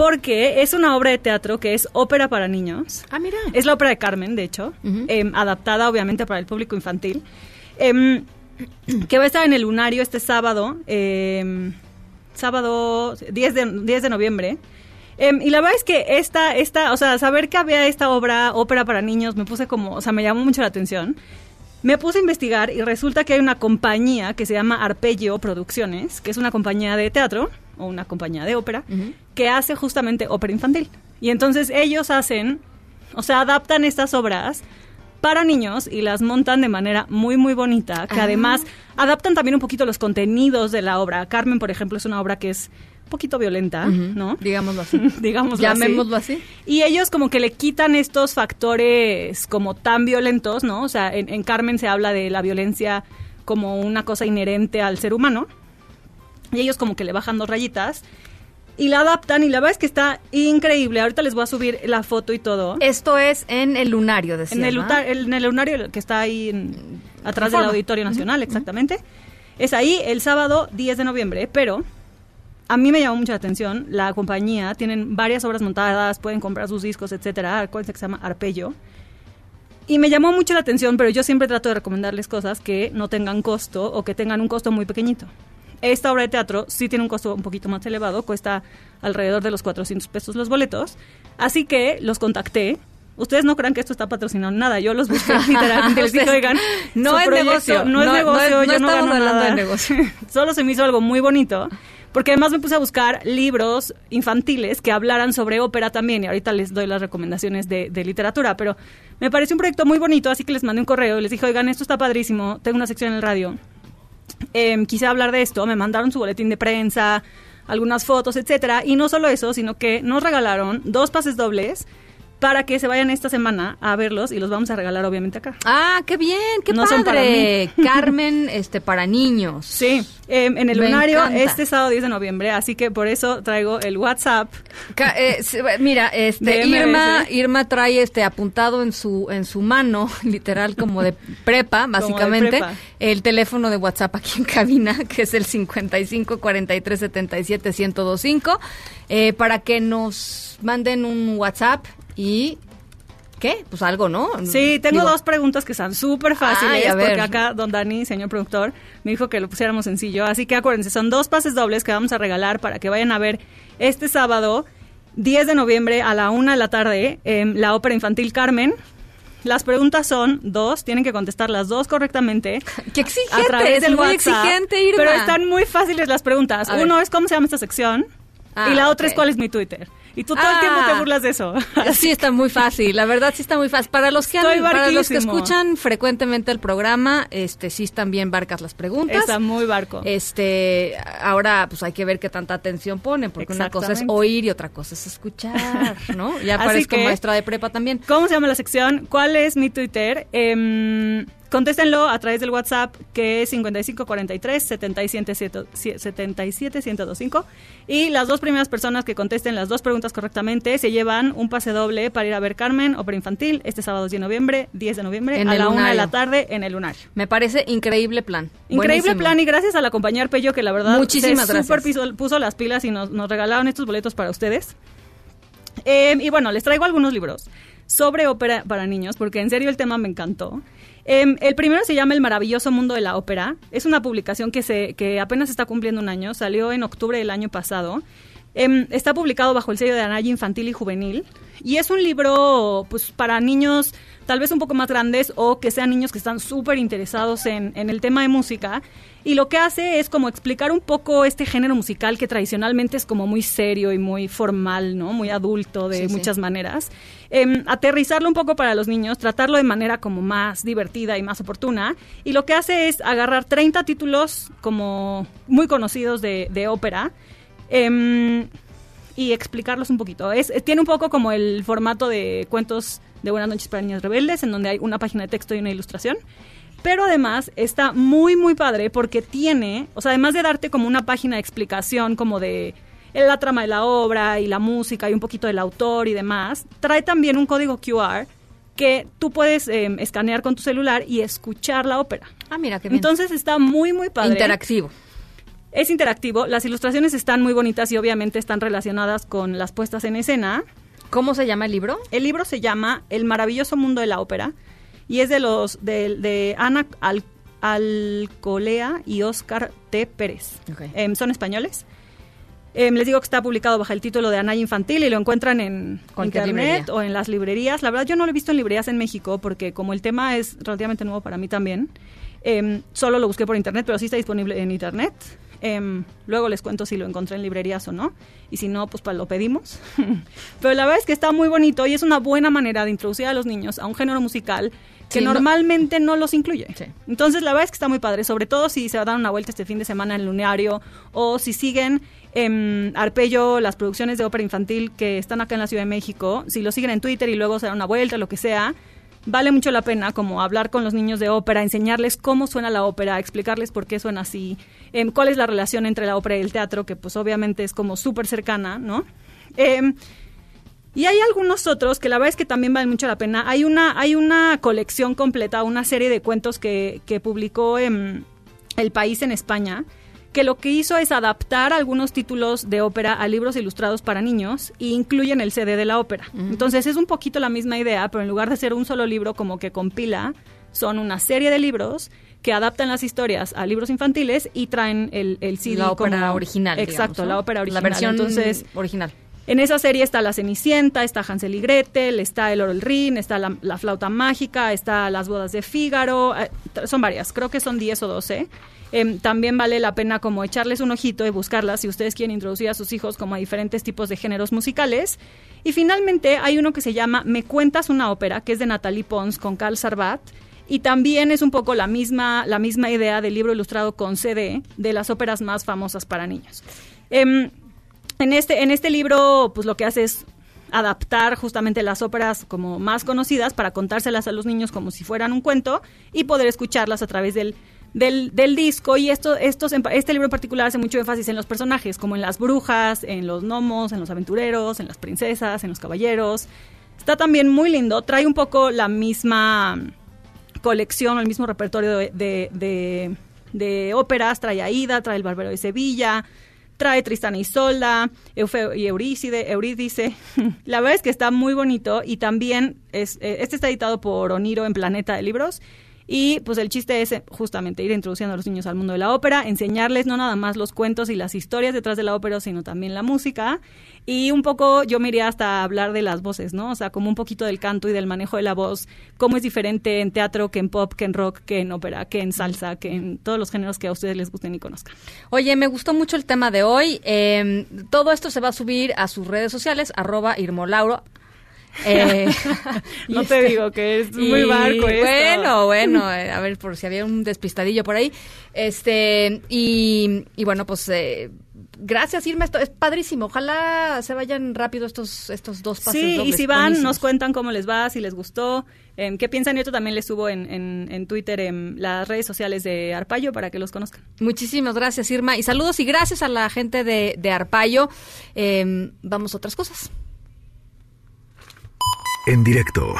porque es una obra de teatro que es ópera para niños. Ah, mira. Es la ópera de Carmen, de hecho, em, adaptada obviamente para el público infantil. Em, que va a estar en el Lunario este sábado, em, sábado 10 de, 10 de noviembre. y la verdad es que esta, esta, o sea, saber que había esta obra, ópera para niños, me puse como, o sea, me llamó mucho la atención. Me puse a investigar y resulta que hay una compañía que se llama Arpeggio Producciones, que es una compañía de teatro o una compañía de ópera que hace justamente ópera infantil. Y entonces ellos hacen, o sea, adaptan estas obras para niños y las montan de manera muy, muy bonita, que Ah. además adaptan también un poquito los contenidos de la obra. Carmen, por ejemplo, es una obra que es un poquito violenta, ¿no? Digámoslo así. Digámoslo así. Llamémoslo así. Y ellos como que le quitan estos factores como tan violentos, ¿no? O sea, en, en Carmen se habla de la violencia como una cosa inherente al ser humano. Y ellos como que le bajan dos rayitas y la adaptan y la verdad es que está increíble. Ahorita les voy a subir la foto y todo. Esto es en el lunario, decía, En el, el- en el lunario que está ahí en- atrás del. Auditorio Nacional, exactamente. Es ahí el sábado 10 de noviembre, pero a mí me llamó mucho la atención. La compañía tienen varias obras montadas, pueden comprar sus discos, etcétera. Que se llama Arpello. Y me llamó mucho la atención, pero yo siempre trato de recomendarles cosas que no tengan costo o que tengan un costo muy pequeñito. Esta obra de teatro sí tiene un costo un poquito más elevado, cuesta alrededor de los 400 pesos los boletos. Así que los contacté. Ustedes no crean que esto está patrocinado nada. Yo los busqué literalmente. Les dije, oigan, no es proyecto negocio, No es no- negocio, no es- no yo no gano nada. de negocio. Solo se me hizo algo muy bonito. Porque además me puse a buscar libros infantiles que hablaran sobre ópera también. Y ahorita les doy las recomendaciones de, de literatura. Pero me pareció un proyecto muy bonito, así que les mandé un correo y les dije, oigan, esto está padrísimo. Tengo una sección en el radio. Em, quise hablar de esto. Me mandaron su boletín de prensa, algunas fotos, etcétera. Y no solo eso, sino que nos regalaron dos pases dobles para que se vayan esta semana a verlos y los vamos a regalar obviamente acá. Ah, qué bien, qué No son para padre. mí. Carmen, este, para niños. Sí, em, en el Me lunario encanta. este sábado 10 de noviembre, así que por eso traigo el WhatsApp. Ca- eh, mira, este. Irma, Irma trae este apuntado en su en su mano, literal como de prepa, de básicamente, prepa. el teléfono de WhatsApp aquí en cabina, que es el 55 43 77 1025, eh, para que nos manden un WhatsApp y ¿qué? Pues algo, ¿no? Sí, tengo Digo, dos preguntas que están súper fáciles, Ay, a ver. porque acá don Dani, señor productor, me dijo que lo pusiéramos sencillo. Así que acuérdense, son dos pases dobles que vamos a regalar para que vayan a ver este sábado, 10 de noviembre a la una de la tarde, em, la ópera infantil Carmen. Las preguntas son dos, tienen que contestar las dos correctamente. ¡Qué exigente! A través es muy WhatsApp. exigente, Irma. Pero están muy fáciles las preguntas. A ver. Uno es cómo se llama esta sección Ah, y la otra es cuál es mi Twitter. Y tú todo el Ah. tiempo te burlas de eso. Sí, está muy fácil. La verdad sí está muy fácil. Para los que han- para los que escuchan frecuentemente el programa, este sí están bien barcas las preguntas. Está muy barco. Este, ahora pues hay que ver qué tanta atención ponen, porque una cosa es oír y otra cosa es escuchar, ¿no? Ya Así parezco que- maestra de prepa también. ¿Cómo se llama la sección? ¿Cuál es mi Twitter? Em, contéstenlo a través del WhatsApp que es 5543 77125 y las dos primeras personas que contesten las dos preguntas correctamente se llevan un pase doble para ir a ver Carmen, ópera infantil, este sábado 10 de noviembre, 10 de noviembre En a la una de Lunario. la tarde en el lunario. Me parece increíble plan. Increíble Buenísimo. plan y gracias a la compañía Arpello que la verdad Muchísimas se super puso, puso las pilas y nos, nos regalaron estos boletos para ustedes. Eh, y bueno, les traigo algunos libros sobre ópera para niños porque en serio el tema me encantó. Eh, el primero se llama El maravilloso mundo de la ópera. Es una publicación que, se, que apenas está cumpliendo un año. Salió en octubre del año pasado. Em, está publicado bajo el sello de Anaya Infantil y Juvenil. Y es un libro pues para niños tal vez un poco más grandes o que sean niños que están súper interesados en, en el tema de música. Y lo que hace es como explicar un poco este género musical que tradicionalmente es como muy serio y muy formal, ¿no? Muy adulto de Sí, sí. muchas maneras. Em, aterrizarlo un poco para los niños, tratarlo de manera como más divertida y más oportuna. Y lo que hace es agarrar 30 títulos como muy conocidos de, de ópera. Em, y explicarlos un poquito. Es, es- tiene un poco como el formato de cuentos de Buenas noches para niños rebeldes, en donde hay una página de texto y una ilustración. Pero además está muy, muy padre porque tiene, o sea, además de darte como una página de explicación como de la trama de la obra y la música y un poquito del autor y demás, trae también un código QR que tú puedes eh, escanear con tu celular y escuchar la ópera. Ah, mira, qué bien. Entonces está muy, muy padre. Interactivo. Es interactivo, las ilustraciones están muy bonitas y obviamente están relacionadas con las puestas en escena. ¿Cómo se llama el libro? El libro se llama El maravilloso mundo de la ópera y es de los de, de Ana Al- Alcolea y Oscar T. Pérez. Ok. Em, son españoles. Em, les digo que está publicado bajo el título de Anaya Infantil y lo encuentran en internet librería. o en las librerías. La verdad yo no lo he visto en librerías en México porque como el tema es relativamente nuevo para mí también, em, solo lo busqué por internet, pero sí está disponible en internet. Em, luego les cuento si lo encontré en librerías o no. Y si no, pues, pues lo pedimos. Pero la verdad es que está muy bonito y es una buena manera de introducir a los niños a un género musical que Sí, normalmente no, los incluye. Entonces, la verdad es que está muy padre, sobre todo si se va a dar una vuelta este fin de semana en el Lunario o si siguen en Arpello las producciones de ópera infantil que están acá en la Ciudad de México, si lo siguen en Twitter y luego se dan una vuelta, lo que sea, vale mucho la pena como hablar con los niños de ópera, enseñarles cómo suena la ópera, explicarles por qué suena así, em, cuál es la relación entre la ópera y el teatro, que pues obviamente es como súper cercana, ¿no? Em, y hay algunos otros que la verdad es que también valen mucho la pena. Hay una, hay una colección completa, una serie de cuentos que, que publicó en El País en España, que lo que hizo es adaptar algunos títulos de ópera a libros ilustrados para niños e incluyen el CD de la ópera. Entonces es un poquito la misma idea, pero en lugar de ser un solo libro como que compila, son una serie de libros que adaptan las historias a libros infantiles y traen el, el CD La ópera como- original. Exacto, digamos, ¿no? la ópera original. La versión Entonces, original. En esa serie está La Cenicienta, está Hansel y Gretel, está El Oro el Rin, está la, la Flauta Mágica, está Las Bodas de Fígaro, eh, son varias, creo que son 10 o 12. Em, también vale la pena como echarles un ojito y buscarlas si ustedes quieren introducir a sus hijos como a diferentes tipos de géneros musicales. Y finalmente hay uno que se llama Me cuentas una ópera, que es de Natalie Pons con Carl Sarbat. Y también es un poco la misma, la misma idea del libro ilustrado con CD de las óperas más famosas para niños. Em, en este, en este libro, pues lo que hace es adaptar justamente las óperas como más conocidas para contárselas a los niños como si fueran un cuento y poder escucharlas a través del, del, del disco. Y esto, estos, este libro en particular hace mucho énfasis en los personajes, como en las brujas, en los gnomos, en los aventureros, en las princesas, en los caballeros. Está también muy lindo, trae un poco la misma colección, el mismo repertorio de, de, de- de óperas, trae Aida, trae El Barbero de Sevilla, trae Tristán y Eufeo y Eurícide, Eurídice. La verdad es que está muy bonito y también es, eh, este está editado por Oniro en Planeta de Libros. Y pues el chiste es eh, justamente ir introduciendo a los niños al mundo de la ópera, enseñarles no nada más los cuentos y las historias detrás de la ópera, sino también la música. Y un poco yo me iría hasta hablar de las voces, ¿no? O sea, como un poquito del canto y del manejo de la voz, cómo es diferente en teatro que en pop, que en rock, que en ópera, que en salsa, que en todos los géneros que a ustedes les gusten y conozcan. Oye, me gustó mucho el tema de hoy. Eh, todo esto se va a subir a sus redes sociales, arroba Irmolauro. Eh, No te digo que es muy barco esto. Bueno, bueno, eh, a ver por si había un despistadillo por ahí. Este, y, y bueno, pues eh, gracias Irma, esto es padrísimo. Ojalá se vayan rápido estos estos dos pases Sí, y si van, buenísimos. nos cuentan cómo les va, si les gustó, em, qué piensan. Y esto también les subo en, en, en Twitter, en las redes sociales de Arpayo para que los conozcan. Muchísimas gracias, Irma. Y saludos y gracias a la gente de, de Arpayo. Eh, vamos a otras cosas. En directo.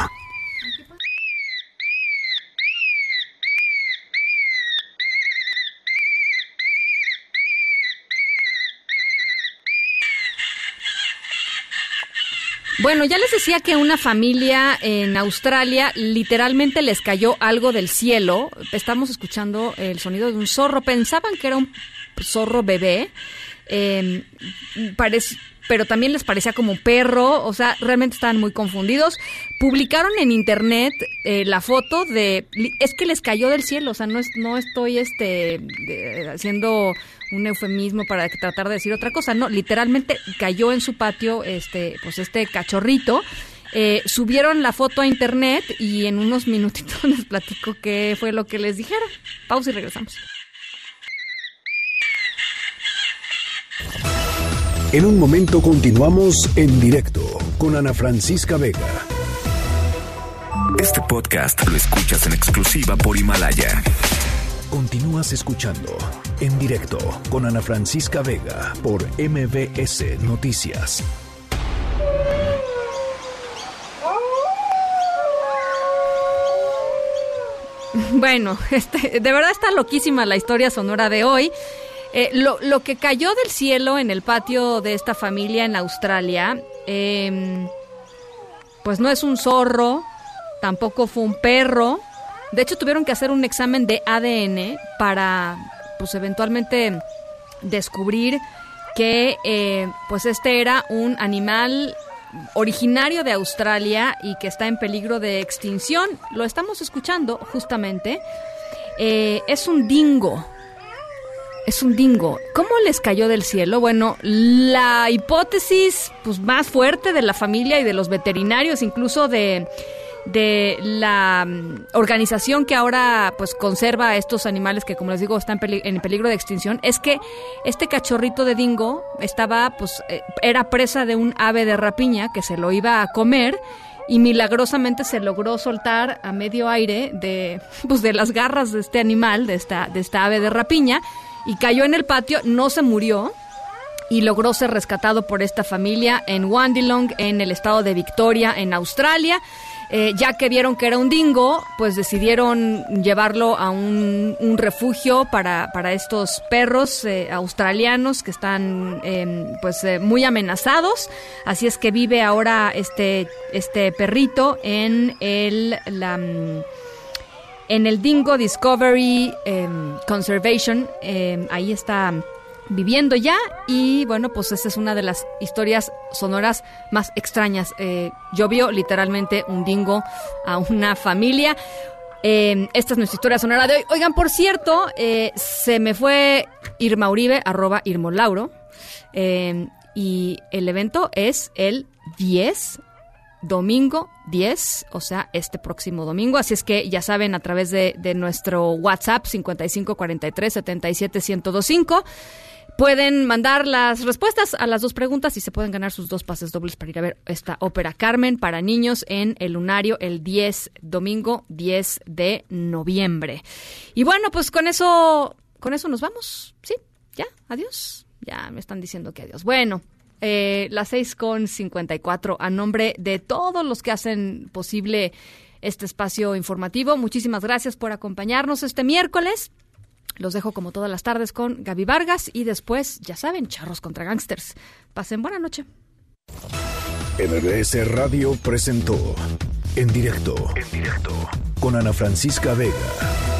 Bueno, ya les decía que una familia en Australia literalmente les cayó algo del cielo. Estamos escuchando el sonido de un zorro. Pensaban que era un zorro bebé, eh, parec- pero también les parecía como perro. O sea, realmente estaban muy confundidos. Publicaron en internet eh, la foto de... Es que les cayó del cielo. O sea, no, es, no estoy este, haciendo un eufemismo para tratar de decir otra cosa. No, literalmente cayó en su patio este, pues este cachorrito. Eh, subieron la foto a internet y en unos minutitos les platico qué fue lo que les dijeron. Pausa y regresamos. En un momento continuamos en directo con Ana Francisca Vega. Este podcast lo escuchas en exclusiva por Himalaya. Continúas escuchando en directo con Ana Francisca Vega por MBS Noticias. Bueno, este, de verdad está loquísima la historia sonora de hoy. Eh, lo, lo que cayó del cielo en el patio de esta familia en Australia, em, pues no es un zorro, tampoco fue un perro. De hecho, tuvieron que hacer un examen de ADN para, pues eventualmente descubrir que, eh, pues este era un animal originario de Australia y que está en peligro de extinción. Lo estamos escuchando justamente. Eh, es un dingo. Es un dingo. ¿Cómo les cayó del cielo? Bueno, la hipótesis pues, más fuerte de la familia y de los veterinarios, incluso de, de la mm, organización que ahora pues conserva a estos animales que como les digo están en peligro de extinción es que este cachorrito de dingo estaba pues eh, era presa de un ave de rapiña que se lo iba a comer y milagrosamente se logró soltar a medio aire de pues de las garras de este animal de esta de esta ave de rapiña y cayó en el patio no se murió y logró ser rescatado por esta familia en Wandilong, en el estado de Victoria, en Australia. Eh, ya que vieron que era un dingo, pues decidieron llevarlo a un, refugio para, para, estos perros eh, australianos que están em, pues eh, muy amenazados. Así es que vive ahora este, este perrito en el la, en el Dingo Discovery em, Conservation. Em, ahí está viviendo ya y bueno, pues esa es una de las historias sonoras más extrañas. Eh, llovió literalmente un dingo a una familia. Eh, esta es nuestra historia sonora de hoy. Oigan, por cierto, eh, se me fue Irma Uribe, arroba Irmolauro, y el evento es el 10 domingo 10, o sea, este próximo domingo. Así es que ya saben, a través de, de nuestro WhatsApp 5543 77 1025 Pueden mandar las respuestas a las dos preguntas y se pueden ganar sus dos pases dobles para ir a ver esta ópera Carmen para niños en el Lunario el 10, domingo 10 de noviembre. Y bueno, pues con eso, con eso nos vamos. Sí, ya, adiós. Ya me están diciendo que adiós. Bueno, eh, las 6 con 54 a nombre de todos los que hacen posible este espacio informativo. Muchísimas gracias por acompañarnos este miércoles. Los dejo como todas las tardes con Gaby Vargas y después, ya saben, charros contra gangsters. Pasen buena noche. MBS Radio presentó en directo, en directo con Ana Francisca Vega